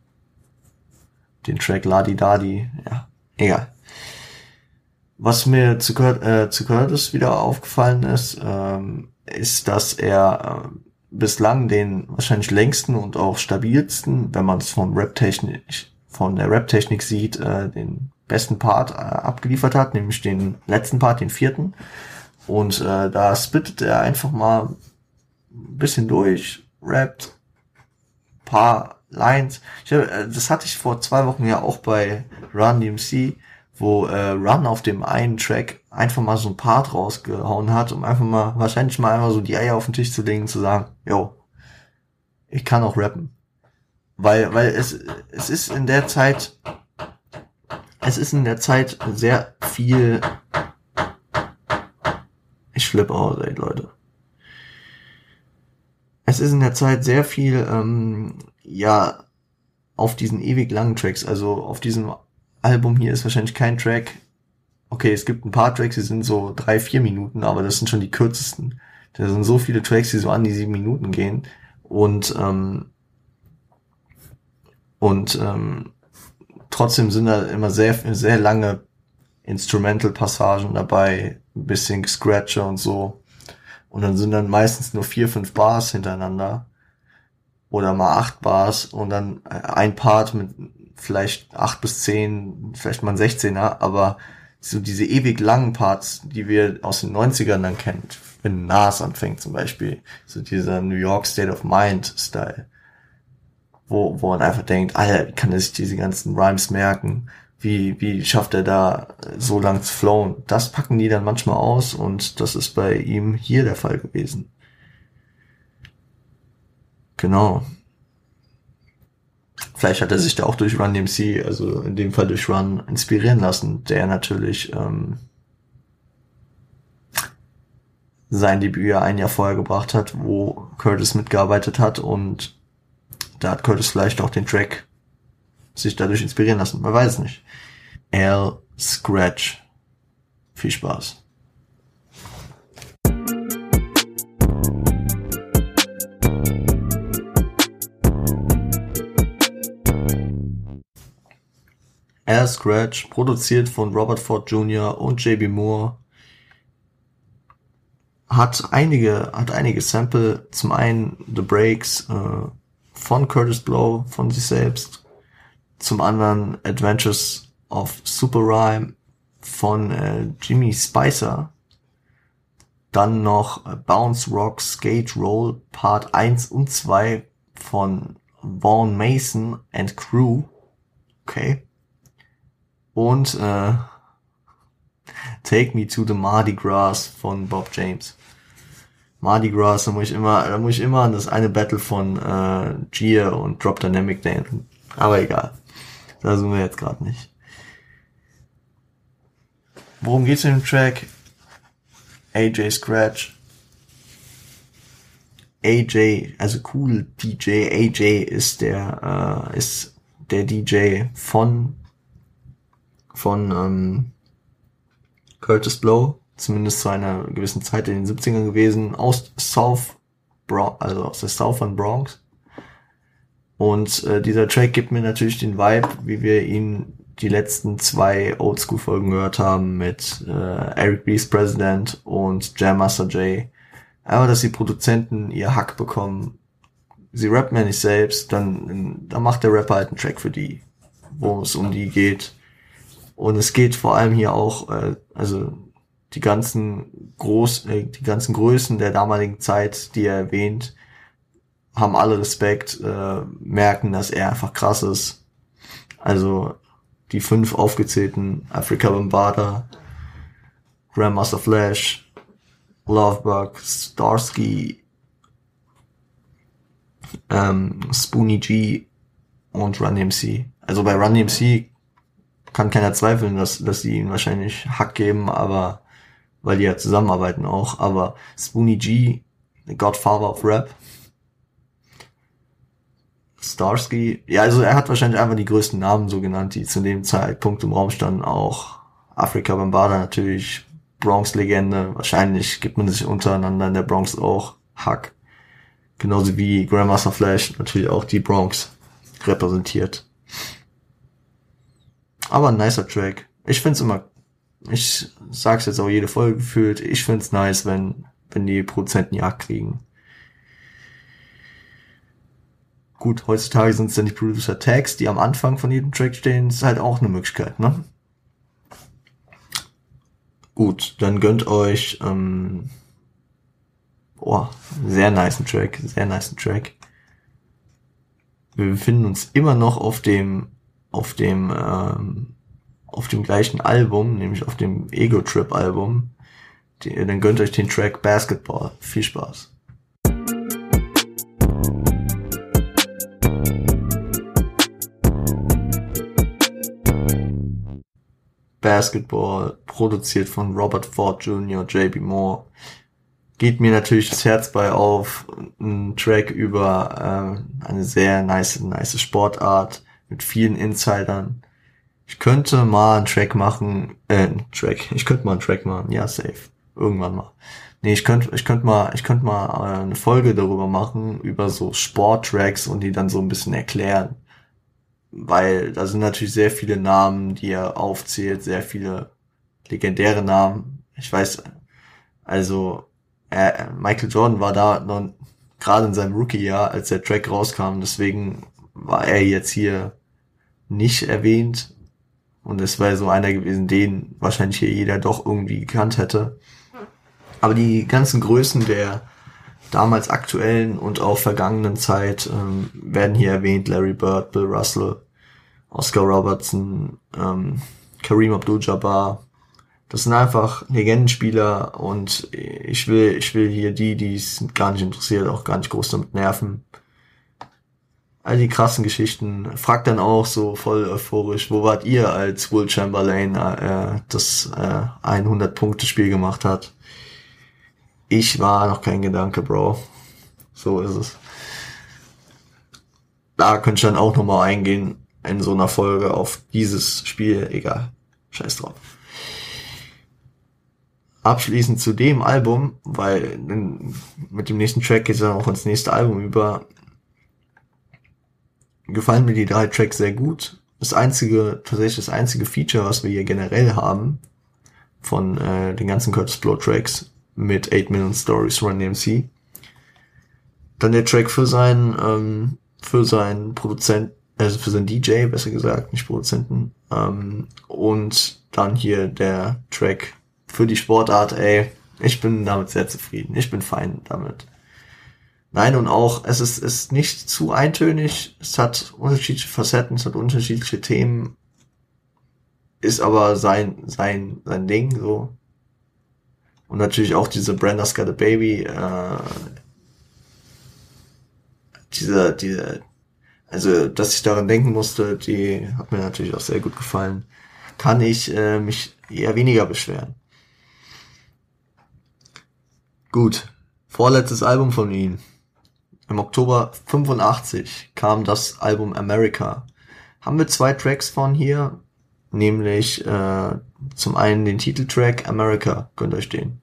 Den Track Ladi Dadi, ja, egal. Was mir zu, äh, zu Curtis wieder aufgefallen ist, ähm, ist, dass er äh, bislang den wahrscheinlich längsten und auch stabilsten, wenn man es vom Rap-Technik, von der Rap-Technik sieht, äh, den besten Part äh, abgeliefert hat, nämlich den letzten Part, den vierten. Und äh, da spittet er einfach mal ein bisschen durch, rappt, paar Lines. Ich äh, das hatte ich vor zwei Wochen ja auch bei Run DMC, wo äh, Run auf dem einen Track einfach mal so ein Part rausgehauen hat, um einfach mal, wahrscheinlich mal einfach so die Eier auf den Tisch zu legen zu sagen, yo, ich kann auch rappen. Weil, weil es, es ist in der Zeit, es ist in der Zeit sehr viel, ich flippe aus, ey, Leute es ist in der Zeit sehr viel, ähm, ja, auf diesen ewig langen Tracks. Also auf diesem Album hier ist wahrscheinlich kein Track. Okay, es gibt ein paar Tracks, die sind so drei, vier Minuten, aber das sind schon die kürzesten. Da sind so viele Tracks, die so an die sieben Minuten gehen. Und, ähm, und ähm, trotzdem sind da immer sehr, sehr lange Instrumental-Passagen dabei, ein bisschen Scratcher und so. Und dann sind dann meistens nur vier, fünf Bars hintereinander. Oder mal acht Bars und dann äh, ein Part mit vielleicht acht bis zehn, vielleicht mal ein 16er, aber so diese ewig langen Parts, die wir aus den 90ern dann kennen, wenn Nas anfängt zum Beispiel, so dieser New York State of Mind Style, wo, wo man einfach denkt, Alter, wie kann er sich diese ganzen Rhymes merken? Wie, wie schafft er da so lang zu flowen? Das packen die dann manchmal aus und das ist bei ihm hier der Fall gewesen. Genau. Vielleicht hat er sich da auch durch Run DMC, also in dem Fall durch Run, inspirieren lassen, der natürlich ähm, sein Debüt ja ein Jahr vorher gebracht hat, wo Curtis mitgearbeitet hat und da hat Curtis vielleicht auch den Track sich dadurch inspirieren lassen. Man weiß es nicht. L Scratch. Viel Spaß. Air Scratch, produziert von Robert Ford Jr. und JB Moore, hat einige, hat einige Sample, zum einen The Breaks äh, von Curtis Blow, von sich selbst, zum anderen Adventures of Super Rhyme von äh, Jimmy Spicer, dann noch Bounce Rock Skate Roll Part 1 und 2 von Vaughn Mason and Crew. Okay und äh, Take Me to the Mardi Gras von Bob James. Mardi Gras, da muss ich immer, da muss ich immer an das eine Battle von äh, Gia und Drop Dynamic denken. Aber egal. Da sind wir jetzt gerade nicht. Worum geht's in dem Track? AJ Scratch. AJ, also cool DJ. AJ ist der, äh, ist der DJ von von ähm, Curtis Blow, zumindest zu einer gewissen Zeit in den 70ern gewesen, aus South Bronx, also aus der Southern Bronx. Und äh, dieser Track gibt mir natürlich den Vibe, wie wir ihn die letzten zwei Oldschool-Folgen gehört haben mit äh, Eric B's President und Jam Master Jay. Aber dass die Produzenten ihr Hack bekommen, sie rappen ja nicht selbst, dann, dann macht der Rapper halt einen Track für die, wo es um die geht. Und es geht vor allem hier auch, äh, also die ganzen Groß, äh, die ganzen Größen der damaligen Zeit, die er erwähnt, haben alle Respekt, äh, merken, dass er einfach krass ist. Also die fünf aufgezählten Africa Bombada, Grandmaster Flash, Lovebug, Starsky, ähm, Spoonie G und Run MC. Also bei Run MC kann keiner zweifeln, dass, dass sie ihn wahrscheinlich Hack geben, aber weil die ja zusammenarbeiten auch. Aber Spoonie G, the Godfather of Rap, Starsky, ja, also er hat wahrscheinlich einfach die größten Namen so genannt, die zu dem Zeitpunkt im Raum standen. Auch Afrika Bambada natürlich, Bronx-Legende. Wahrscheinlich gibt man sich untereinander in der Bronx auch Hack. Genauso wie Grandmaster Flash natürlich auch die Bronx repräsentiert. Aber ein nicer Track. Ich find's immer, ich sag's jetzt auch jede Folge gefühlt, ich find's nice, wenn, wenn die Produzenten Jagd kriegen. Gut, heutzutage sind es dann die Producer Tags, die am Anfang von jedem Track stehen, ist halt auch eine Möglichkeit, ne? Gut, dann gönnt euch, ähm, boah, sehr nice Track, sehr nice Track. Wir befinden uns immer noch auf dem auf dem ähm, auf dem gleichen Album, nämlich auf dem Ego Trip Album. Die, dann gönnt euch den Track Basketball. Viel Spaß. Basketball, produziert von Robert Ford Jr., JB Moore. Geht mir natürlich das Herz bei auf, ein Track über äh, eine sehr nice, nice Sportart mit vielen Insidern. Ich könnte mal einen Track machen, äh, einen Track, ich könnte mal einen Track machen, ja, safe. Irgendwann mal. Nee, ich könnte, ich könnte mal, ich könnte mal äh, eine Folge darüber machen, über so Sporttracks und die dann so ein bisschen erklären. Weil da sind natürlich sehr viele Namen, die er aufzählt, sehr viele legendäre Namen. Ich weiß, also äh, Michael Jordan war da noch gerade in seinem Rookie-Jahr, als der Track rauskam, deswegen war er jetzt hier nicht erwähnt. Und es wäre so einer gewesen, den wahrscheinlich hier jeder doch irgendwie gekannt hätte. Aber die ganzen Größen der damals aktuellen und auch vergangenen Zeit ähm, werden hier erwähnt. Larry Bird, Bill Russell, Oscar Robertson, ähm, Kareem Abdul-Jabbar. Das sind einfach Legendenspieler und ich will, ich will hier die, die es gar nicht interessiert, auch gar nicht groß damit nerven all die krassen Geschichten. Fragt dann auch so voll euphorisch, wo wart ihr, als Will Chamberlain äh, das äh, 100-Punkte-Spiel gemacht hat? Ich war noch kein Gedanke, Bro. So ist es. da könnte ich dann auch nochmal eingehen in so einer Folge auf dieses Spiel. Egal. Scheiß drauf. Abschließend zu dem Album, weil mit dem nächsten Track geht es dann auch ins nächste Album über. Gefallen mir die drei Tracks sehr gut. Das einzige, tatsächlich das einzige Feature, was wir hier generell haben, von äh, den ganzen Curtis Blow Tracks mit 8 Million Stories Run DMC. Dann der Track für seinen, ähm, für seinen Produzent, also für seinen DJ, besser gesagt, nicht Produzenten. Ähm, und dann hier der Track für die Sportart, ey, ich bin damit sehr zufrieden. Ich bin fein damit. Nein, und auch, es ist, ist nicht zu eintönig. Es hat unterschiedliche Facetten, es hat unterschiedliche Themen. Ist aber sein, sein, sein Ding, so. Und natürlich auch diese Brenda's Got a Baby, äh, diese, diese, also, dass ich daran denken musste, die hat mir natürlich auch sehr gut gefallen. Kann ich äh, mich eher weniger beschweren. Gut, vorletztes Album von ihm. Im Oktober 85 kam das Album America. Haben wir zwei Tracks von hier, nämlich äh, zum einen den Titeltrack America, könnt ihr euch den.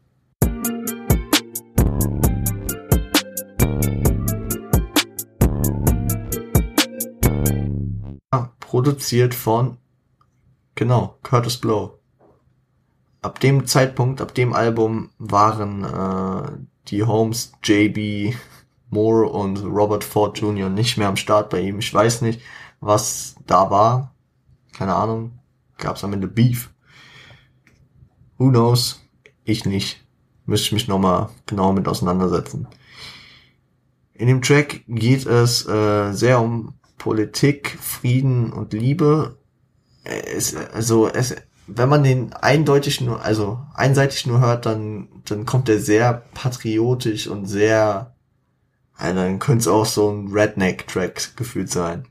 produziert von, genau, Curtis Blow. Ab dem Zeitpunkt, ab dem Album waren äh, die Holmes, JB, Moore und Robert Ford Jr. nicht mehr am Start bei ihm. Ich weiß nicht, was da war. Keine Ahnung. Gab es am Ende Beef? Who knows? Ich nicht. Müsste ich mich nochmal genau mit auseinandersetzen. In dem Track geht es äh, sehr um Politik, Frieden und Liebe. Es, also es, wenn man den eindeutig nur, also einseitig nur hört, dann, dann kommt er sehr patriotisch und sehr, also dann könnte es auch so ein Redneck-Track gefühlt sein.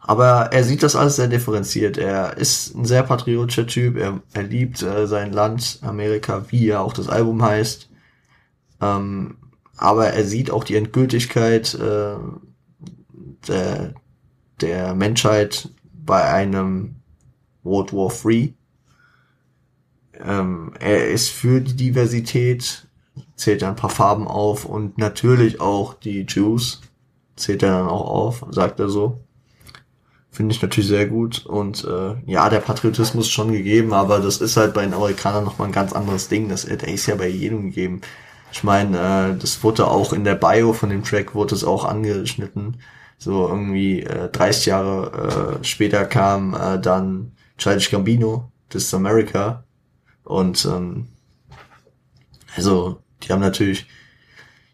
Aber er sieht das alles sehr differenziert. Er ist ein sehr patriotischer Typ. Er, er liebt äh, sein Land, Amerika, wie ja auch das Album heißt. Ähm, aber er sieht auch die Endgültigkeit äh, der, der Menschheit bei einem World War III. Ähm, er ist für die Diversität, zählt ein paar Farben auf und natürlich auch die Jews zählt er dann auch auf, sagt er so. Finde ich natürlich sehr gut. Und äh, ja, der Patriotismus ist schon gegeben, aber das ist halt bei den Amerikanern nochmal ein ganz anderes Ding. Das, der ist ja bei jedem gegeben. Ich meine, äh, das wurde auch in der Bio von dem Track wurde es auch angeschnitten so irgendwie äh, 30 Jahre äh, später kam äh, dann Childish Gambino, This is America. Und ähm, also, die haben natürlich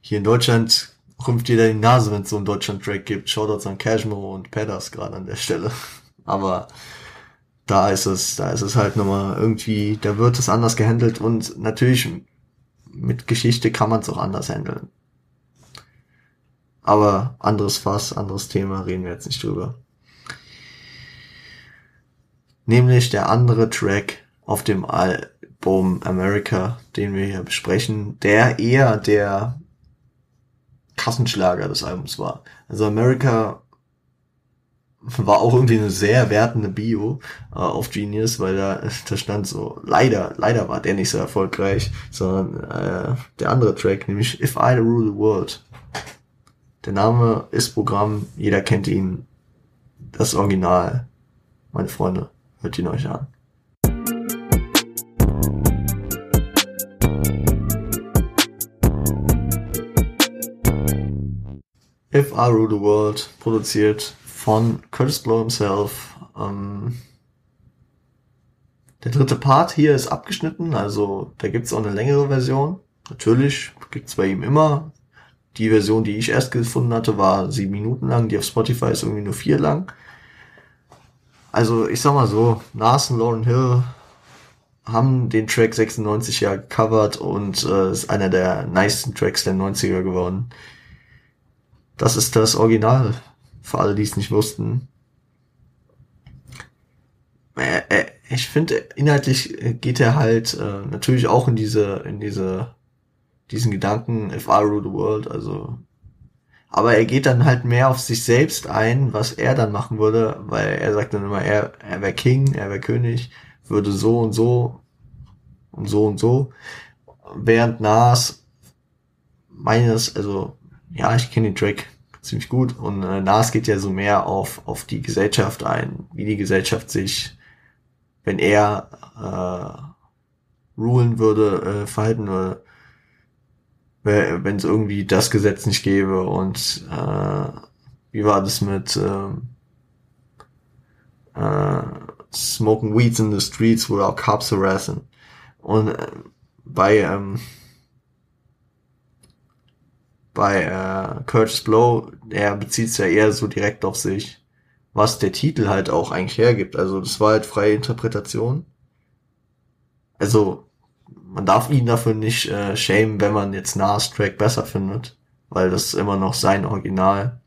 hier in Deutschland rümpft jeder die Nase, wenn es so einen Deutschland-Track gibt. Shoutouts an Cashmo und Pedders gerade an der Stelle. Aber da ist es, da ist es halt nochmal irgendwie, da wird es anders gehandelt und natürlich mit Geschichte kann man es auch anders handeln. Aber anderes Fass, anderes Thema, reden wir jetzt nicht drüber. Nämlich der andere Track auf dem Album America, den wir hier besprechen, der eher der Kassenschlager des Albums war. Also America war auch irgendwie eine sehr wertende Bio äh, auf Genius, weil da, da stand so, leider, leider war der nicht so erfolgreich, sondern äh, der andere Track, nämlich If I Rule the World. Der Name ist Programm, jeder kennt ihn. Das Original. Meine Freunde, hört ihn euch an. If I Rule the World, produziert von Curtis Blow himself. Ähm, der dritte Part hier ist abgeschnitten, also da gibt's auch eine längere Version. Natürlich gibt's bei ihm immer die Version, die ich erst gefunden hatte, war sieben Minuten lang. Die auf Spotify ist irgendwie nur vier lang. Also ich sag mal so, Nas und Lauren Hill haben den Track 96 ja gecovert und äh, ist einer der nicesten Tracks der 90er geworden. Das ist das Original, für alle, die es nicht wussten. Äh, äh, ich finde, inhaltlich geht er halt äh, natürlich auch in diese, in diese diesen Gedanken, if I rule the world, also aber er geht dann halt mehr auf sich selbst ein, was er dann machen würde, weil er sagt dann immer, er, er wäre King, er wäre König, würde so und so und so und so. Während Nas meines, also ja, ich kenne den Track ziemlich gut und äh, Nas geht ja so mehr auf, auf die Gesellschaft ein, wie die Gesellschaft sich, wenn er äh, rulen würde, äh, verhalten würde. Wenn es irgendwie das Gesetz nicht gäbe und äh, wie war das mit ähm, äh, Smoking Weeds in the Streets auch Cops harassen und äh, bei ähm, bei äh, Curtis Blow, er bezieht es ja eher so direkt auf sich, was der Titel halt auch eigentlich hergibt. Also das war halt freie Interpretation. Also man darf ihn dafür nicht äh, schämen, wenn man jetzt Nas Track besser findet, weil das ist immer noch sein Original.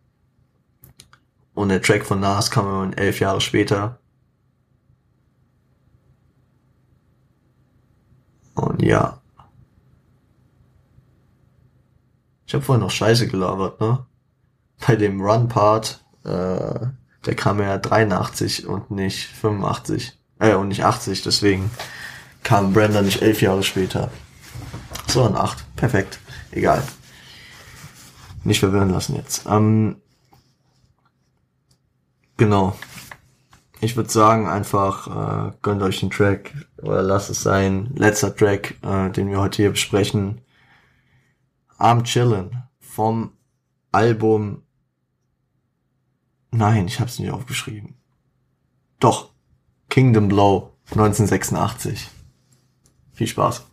Und der Track von Nas kam immer elf Jahre später. Und ja. Ich habe vorhin noch Scheiße gelabert, ne? Bei dem Run-Part, äh, der kam ja 83 und nicht 85. Äh, und nicht 80, deswegen kam Brandon nicht elf Jahre später, sondern acht. Perfekt. Egal. Nicht verwirren lassen jetzt. Ähm, genau. Ich würde sagen, einfach äh, gönnt euch den Track oder lasst es sein. Letzter Track, äh, den wir heute hier besprechen. I'm Chillin' vom Album. Nein, ich habe es nicht aufgeschrieben. Doch. Kingdom Blow 1986. Viel Spaß.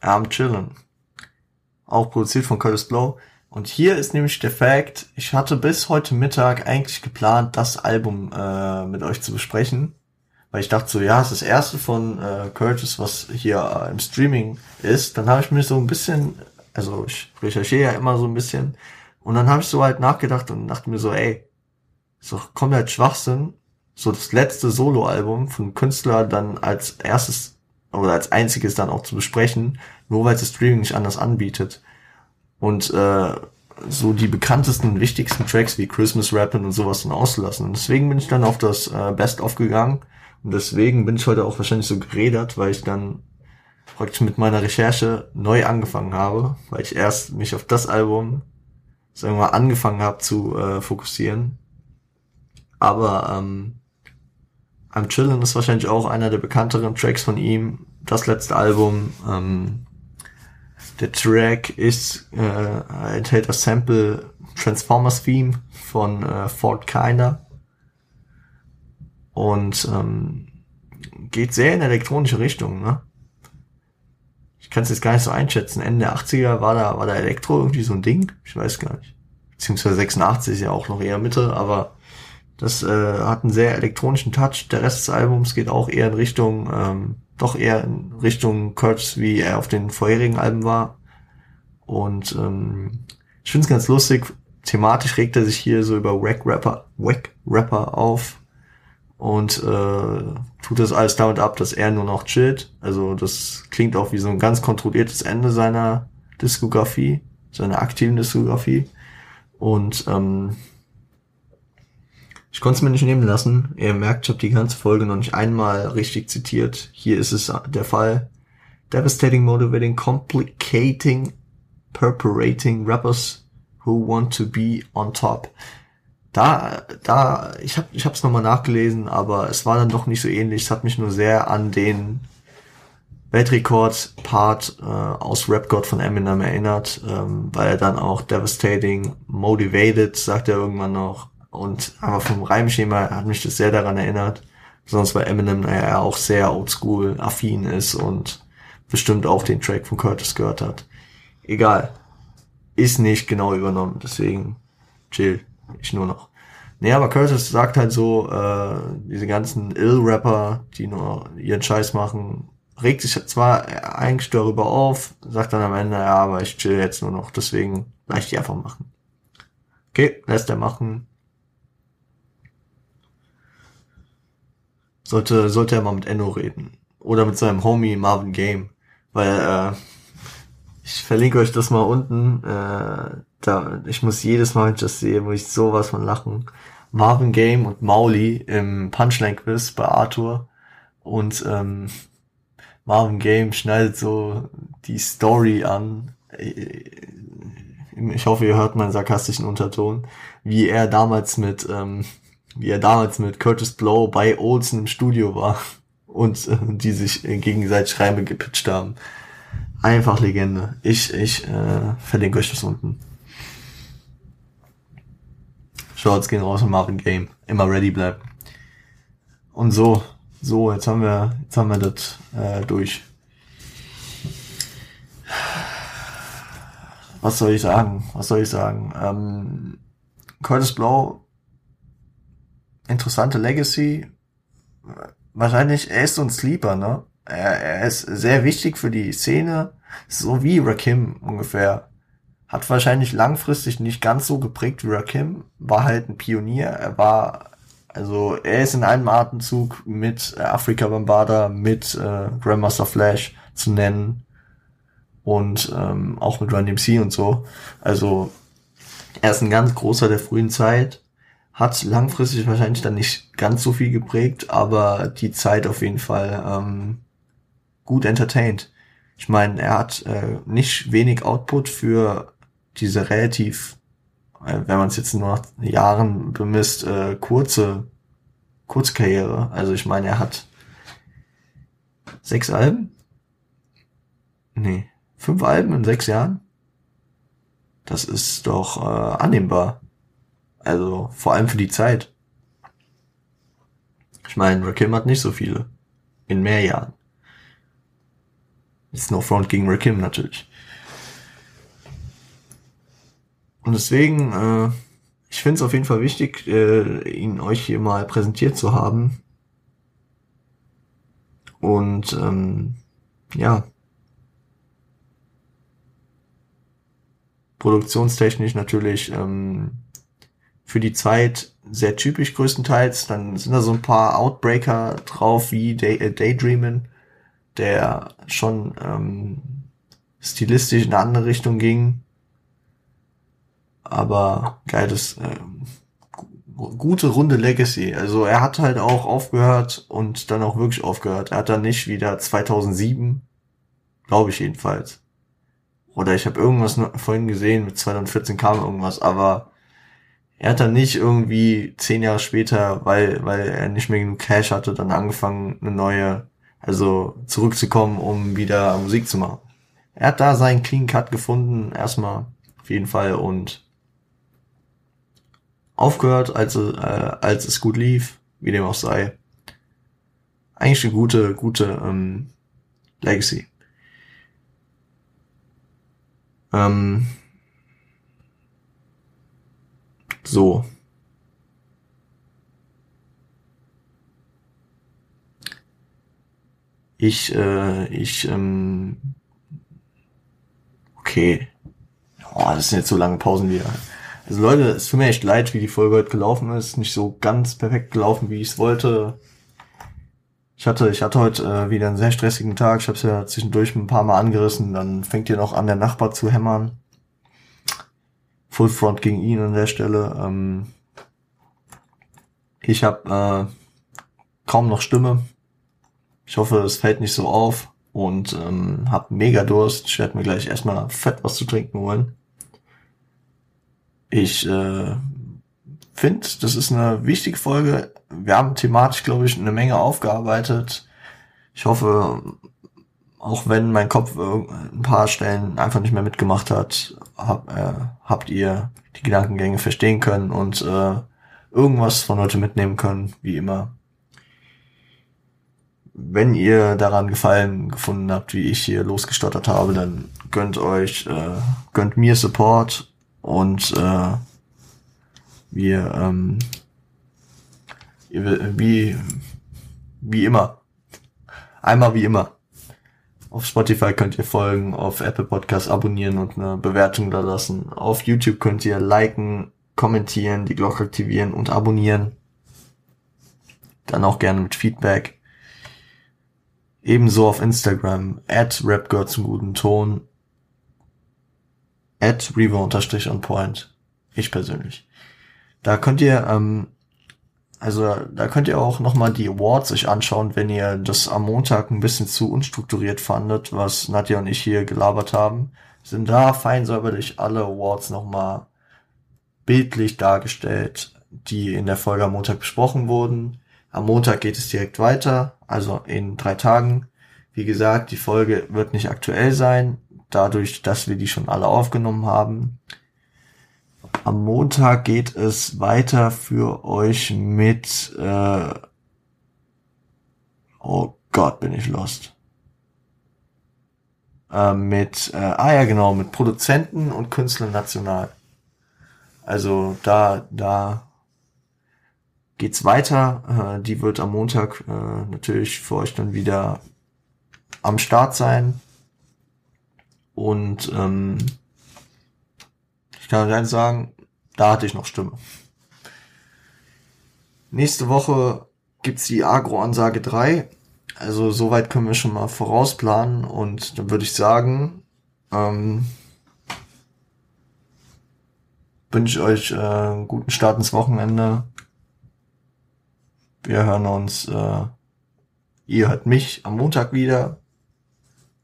Am Chillen. Auch produziert von Curtis Blow. Und hier ist nämlich der Fact, ich hatte bis heute Mittag eigentlich geplant, das Album äh, mit euch zu besprechen. Weil ich dachte so, ja, es ist das erste von äh, Curtis, was hier äh, im Streaming ist. Dann habe ich mir so ein bisschen, also ich recherchiere ja immer so ein bisschen, und dann habe ich so halt nachgedacht und dachte mir so, ey, ist doch komplett Schwachsinn, so das letzte Soloalbum von Künstler dann als erstes oder als einziges dann auch zu besprechen, nur weil es das Streaming nicht anders anbietet. Und äh, so die bekanntesten wichtigsten Tracks wie Christmas Rappin' und sowas dann auszulassen. Und deswegen bin ich dann auf das äh, Best-of gegangen. Und deswegen bin ich heute auch wahrscheinlich so geredert, weil ich dann praktisch mit meiner Recherche neu angefangen habe, weil ich erst mich auf das Album sagen wir mal, angefangen habe zu äh, fokussieren. Aber ähm, I'm Chillin' ist wahrscheinlich auch einer der bekannteren Tracks von ihm. Das letzte Album. Ähm, der Track ist äh, enthält das Sample Transformers Theme von äh, Fort Kinder und ähm, geht sehr in elektronische Richtung. Ne? ich kann es jetzt gar nicht so einschätzen. Ende der 80er war da, war da Elektro irgendwie so ein Ding? Ich weiß gar nicht. Beziehungsweise 86 ist ja auch noch eher Mitte, aber das äh, hat einen sehr elektronischen Touch. Der Rest des Albums geht auch eher in Richtung, ähm, doch eher in Richtung Kurtz, wie er auf den vorherigen Alben war. Und ähm, ich finde es ganz lustig. Thematisch regt er sich hier so über Wack Rapper, Wack Rapper auf und äh, tut das alles damit ab, dass er nur noch chillt. Also das klingt auch wie so ein ganz kontrolliertes Ende seiner Diskografie, seiner aktiven Diskografie. Und ähm, ich konnte es mir nicht nehmen lassen. Ihr merkt, ich habe die ganze Folge noch nicht einmal richtig zitiert. Hier ist es der Fall. Devastating, motivating, complicating, purpurating rappers who want to be on top da, da, ich habe ich hab's nochmal nachgelesen, aber es war dann doch nicht so ähnlich. Es hat mich nur sehr an den Weltrekord-Part äh, aus Rap God von Eminem erinnert, ähm, weil er dann auch Devastating, Motivated, sagt er irgendwann noch. Und aber vom Reimschema hat mich das sehr daran erinnert. Besonders weil Eminem ja auch sehr oldschool affin ist und bestimmt auch den Track von Curtis gehört hat. Egal. Ist nicht genau übernommen, deswegen chill ich nur noch. Nee, aber Curtis sagt halt so, äh, diese ganzen Ill-Rapper, die nur ihren Scheiß machen, regt sich zwar eigentlich darüber auf, sagt dann am Ende, ja, aber ich chill jetzt nur noch, deswegen lass ich die einfach machen. Okay, lässt er machen. Sollte, sollte er mal mit Enno reden. Oder mit seinem Homie Marvin Game. Weil, äh, ich verlinke euch das mal unten. Äh, da, ich muss jedes Mal, wenn ich das sehe, muss ich sowas von lachen. Marvin Game und Mauli im Punchline Quiz bei Arthur. Und ähm, Marvin Game schneidet so die Story an. Ich hoffe, ihr hört meinen sarkastischen Unterton, wie er damals mit, ähm, wie er damals mit Curtis Blow bei Olsen im Studio war und äh, die sich gegenseitig Reime gepitcht haben. Einfach Legende. Ich, ich äh, verlinke euch das unten. Shorts gehen raus und Marvin Game. Immer ready bleiben. Und so, so, jetzt haben wir, jetzt haben wir das äh, durch. Was soll ich sagen? Was soll ich sagen? Ähm, Curtis Blow, interessante Legacy. Wahrscheinlich, er ist so ein Sleeper, ne? Er, er ist sehr wichtig für die Szene, so wie Rakim ungefähr. Hat wahrscheinlich langfristig nicht ganz so geprägt wie Rakim, war halt ein Pionier. Er war also er ist in einem Atemzug mit Afrika Bambada, mit äh, Grandmaster Flash zu nennen und ähm, auch mit Run DMC und so. Also er ist ein ganz großer der frühen Zeit, hat langfristig wahrscheinlich dann nicht ganz so viel geprägt, aber die Zeit auf jeden Fall ähm, gut entertained. Ich meine, er hat äh, nicht wenig Output für diese relativ äh, wenn man es jetzt nur nach Jahren bemisst, äh, kurze, kurze Karriere. Also ich meine, er hat sechs Alben? Nee, fünf Alben in sechs Jahren? Das ist doch äh, annehmbar. Also vor allem für die Zeit. Ich meine, Rakim hat nicht so viele. In mehr Jahren. Ist no front gegen Rakim natürlich. Und deswegen, äh, ich finde es auf jeden Fall wichtig, äh, ihn euch hier mal präsentiert zu haben. Und ähm, ja, produktionstechnisch natürlich ähm, für die Zeit sehr typisch größtenteils. Dann sind da so ein paar Outbreaker drauf wie Day, äh, Daydreamin, der schon ähm, stilistisch in eine andere Richtung ging aber geiles, äh, gute runde Legacy. Also er hat halt auch aufgehört und dann auch wirklich aufgehört. Er hat dann nicht wieder 2007, glaube ich jedenfalls. Oder ich habe irgendwas vorhin gesehen, mit 2014 kam irgendwas, aber er hat dann nicht irgendwie zehn Jahre später, weil, weil er nicht mehr genug Cash hatte, dann angefangen, eine neue, also zurückzukommen, um wieder Musik zu machen. Er hat da seinen Clean Cut gefunden, erstmal auf jeden Fall und aufgehört, als, äh, als es gut lief, wie dem auch sei. Eigentlich eine gute, gute ähm, Legacy. Ähm, so. Ich, äh, ich, ähm, okay. Oh, das sind jetzt so lange Pausen wieder. Also Leute, es tut mir echt leid, wie die Folge heute gelaufen ist. Nicht so ganz perfekt gelaufen, wie ich es wollte. Ich hatte, ich hatte heute äh, wieder einen sehr stressigen Tag. Ich habe es ja zwischendurch ein paar Mal angerissen. Dann fängt ihr noch an, der Nachbar zu hämmern. Full Front gegen ihn an der Stelle. Ähm ich habe äh, kaum noch Stimme. Ich hoffe, es fällt nicht so auf und ähm, habe mega Durst. Ich werde mir gleich erstmal fett was zu trinken holen. Ich äh, finde, das ist eine wichtige Folge. Wir haben thematisch, glaube ich, eine Menge aufgearbeitet. Ich hoffe, auch wenn mein Kopf ein paar Stellen einfach nicht mehr mitgemacht hat, hab, äh, habt ihr die Gedankengänge verstehen können und äh, irgendwas von heute mitnehmen können, wie immer. Wenn ihr daran Gefallen gefunden habt, wie ich hier losgestottert habe, dann gönnt euch, äh, gönnt mir Support und äh, wir ähm, wie wie immer einmal wie immer auf Spotify könnt ihr folgen, auf Apple Podcasts abonnieren und eine Bewertung da lassen. Auf YouTube könnt ihr liken, kommentieren, die Glocke aktivieren und abonnieren. dann auch gerne mit Feedback. Ebenso auf Instagram, at rapgirl zum guten Ton, at revo unterstrich on point. Ich persönlich. Da könnt ihr, ähm, also da könnt ihr auch nochmal die Awards euch anschauen, wenn ihr das am Montag ein bisschen zu unstrukturiert fandet, was Nadja und ich hier gelabert haben. Sind da fein säuberlich alle Awards nochmal bildlich dargestellt, die in der Folge am Montag besprochen wurden. Am Montag geht es direkt weiter, also in drei Tagen. Wie gesagt, die Folge wird nicht aktuell sein, dadurch, dass wir die schon alle aufgenommen haben. Am Montag geht es weiter für euch mit, äh, oh Gott, bin ich lost. Äh, mit, äh, ah ja genau, mit Produzenten und Künstlern national. Also da, da geht's weiter. Äh, die wird am Montag äh, natürlich für euch dann wieder am Start sein. Und ähm, ich kann euch sagen, da hatte ich noch Stimme. Nächste Woche gibt's die Agro-Ansage 3. Also soweit können wir schon mal vorausplanen und dann würde ich sagen, ähm, wünsche euch äh, einen guten Start ins Wochenende. Wir hören uns, äh, ihr hört mich am Montag wieder.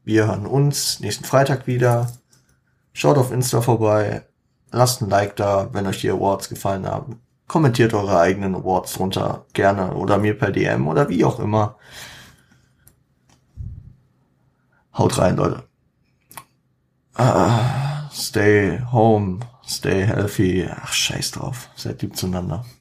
Wir hören uns nächsten Freitag wieder. Schaut auf Insta vorbei. Lasst ein Like da, wenn euch die Awards gefallen haben. Kommentiert eure eigenen Awards drunter gerne oder mir per DM oder wie auch immer. Haut rein, Leute. Uh, stay home, stay healthy. Ach, scheiß drauf. Seid lieb zueinander.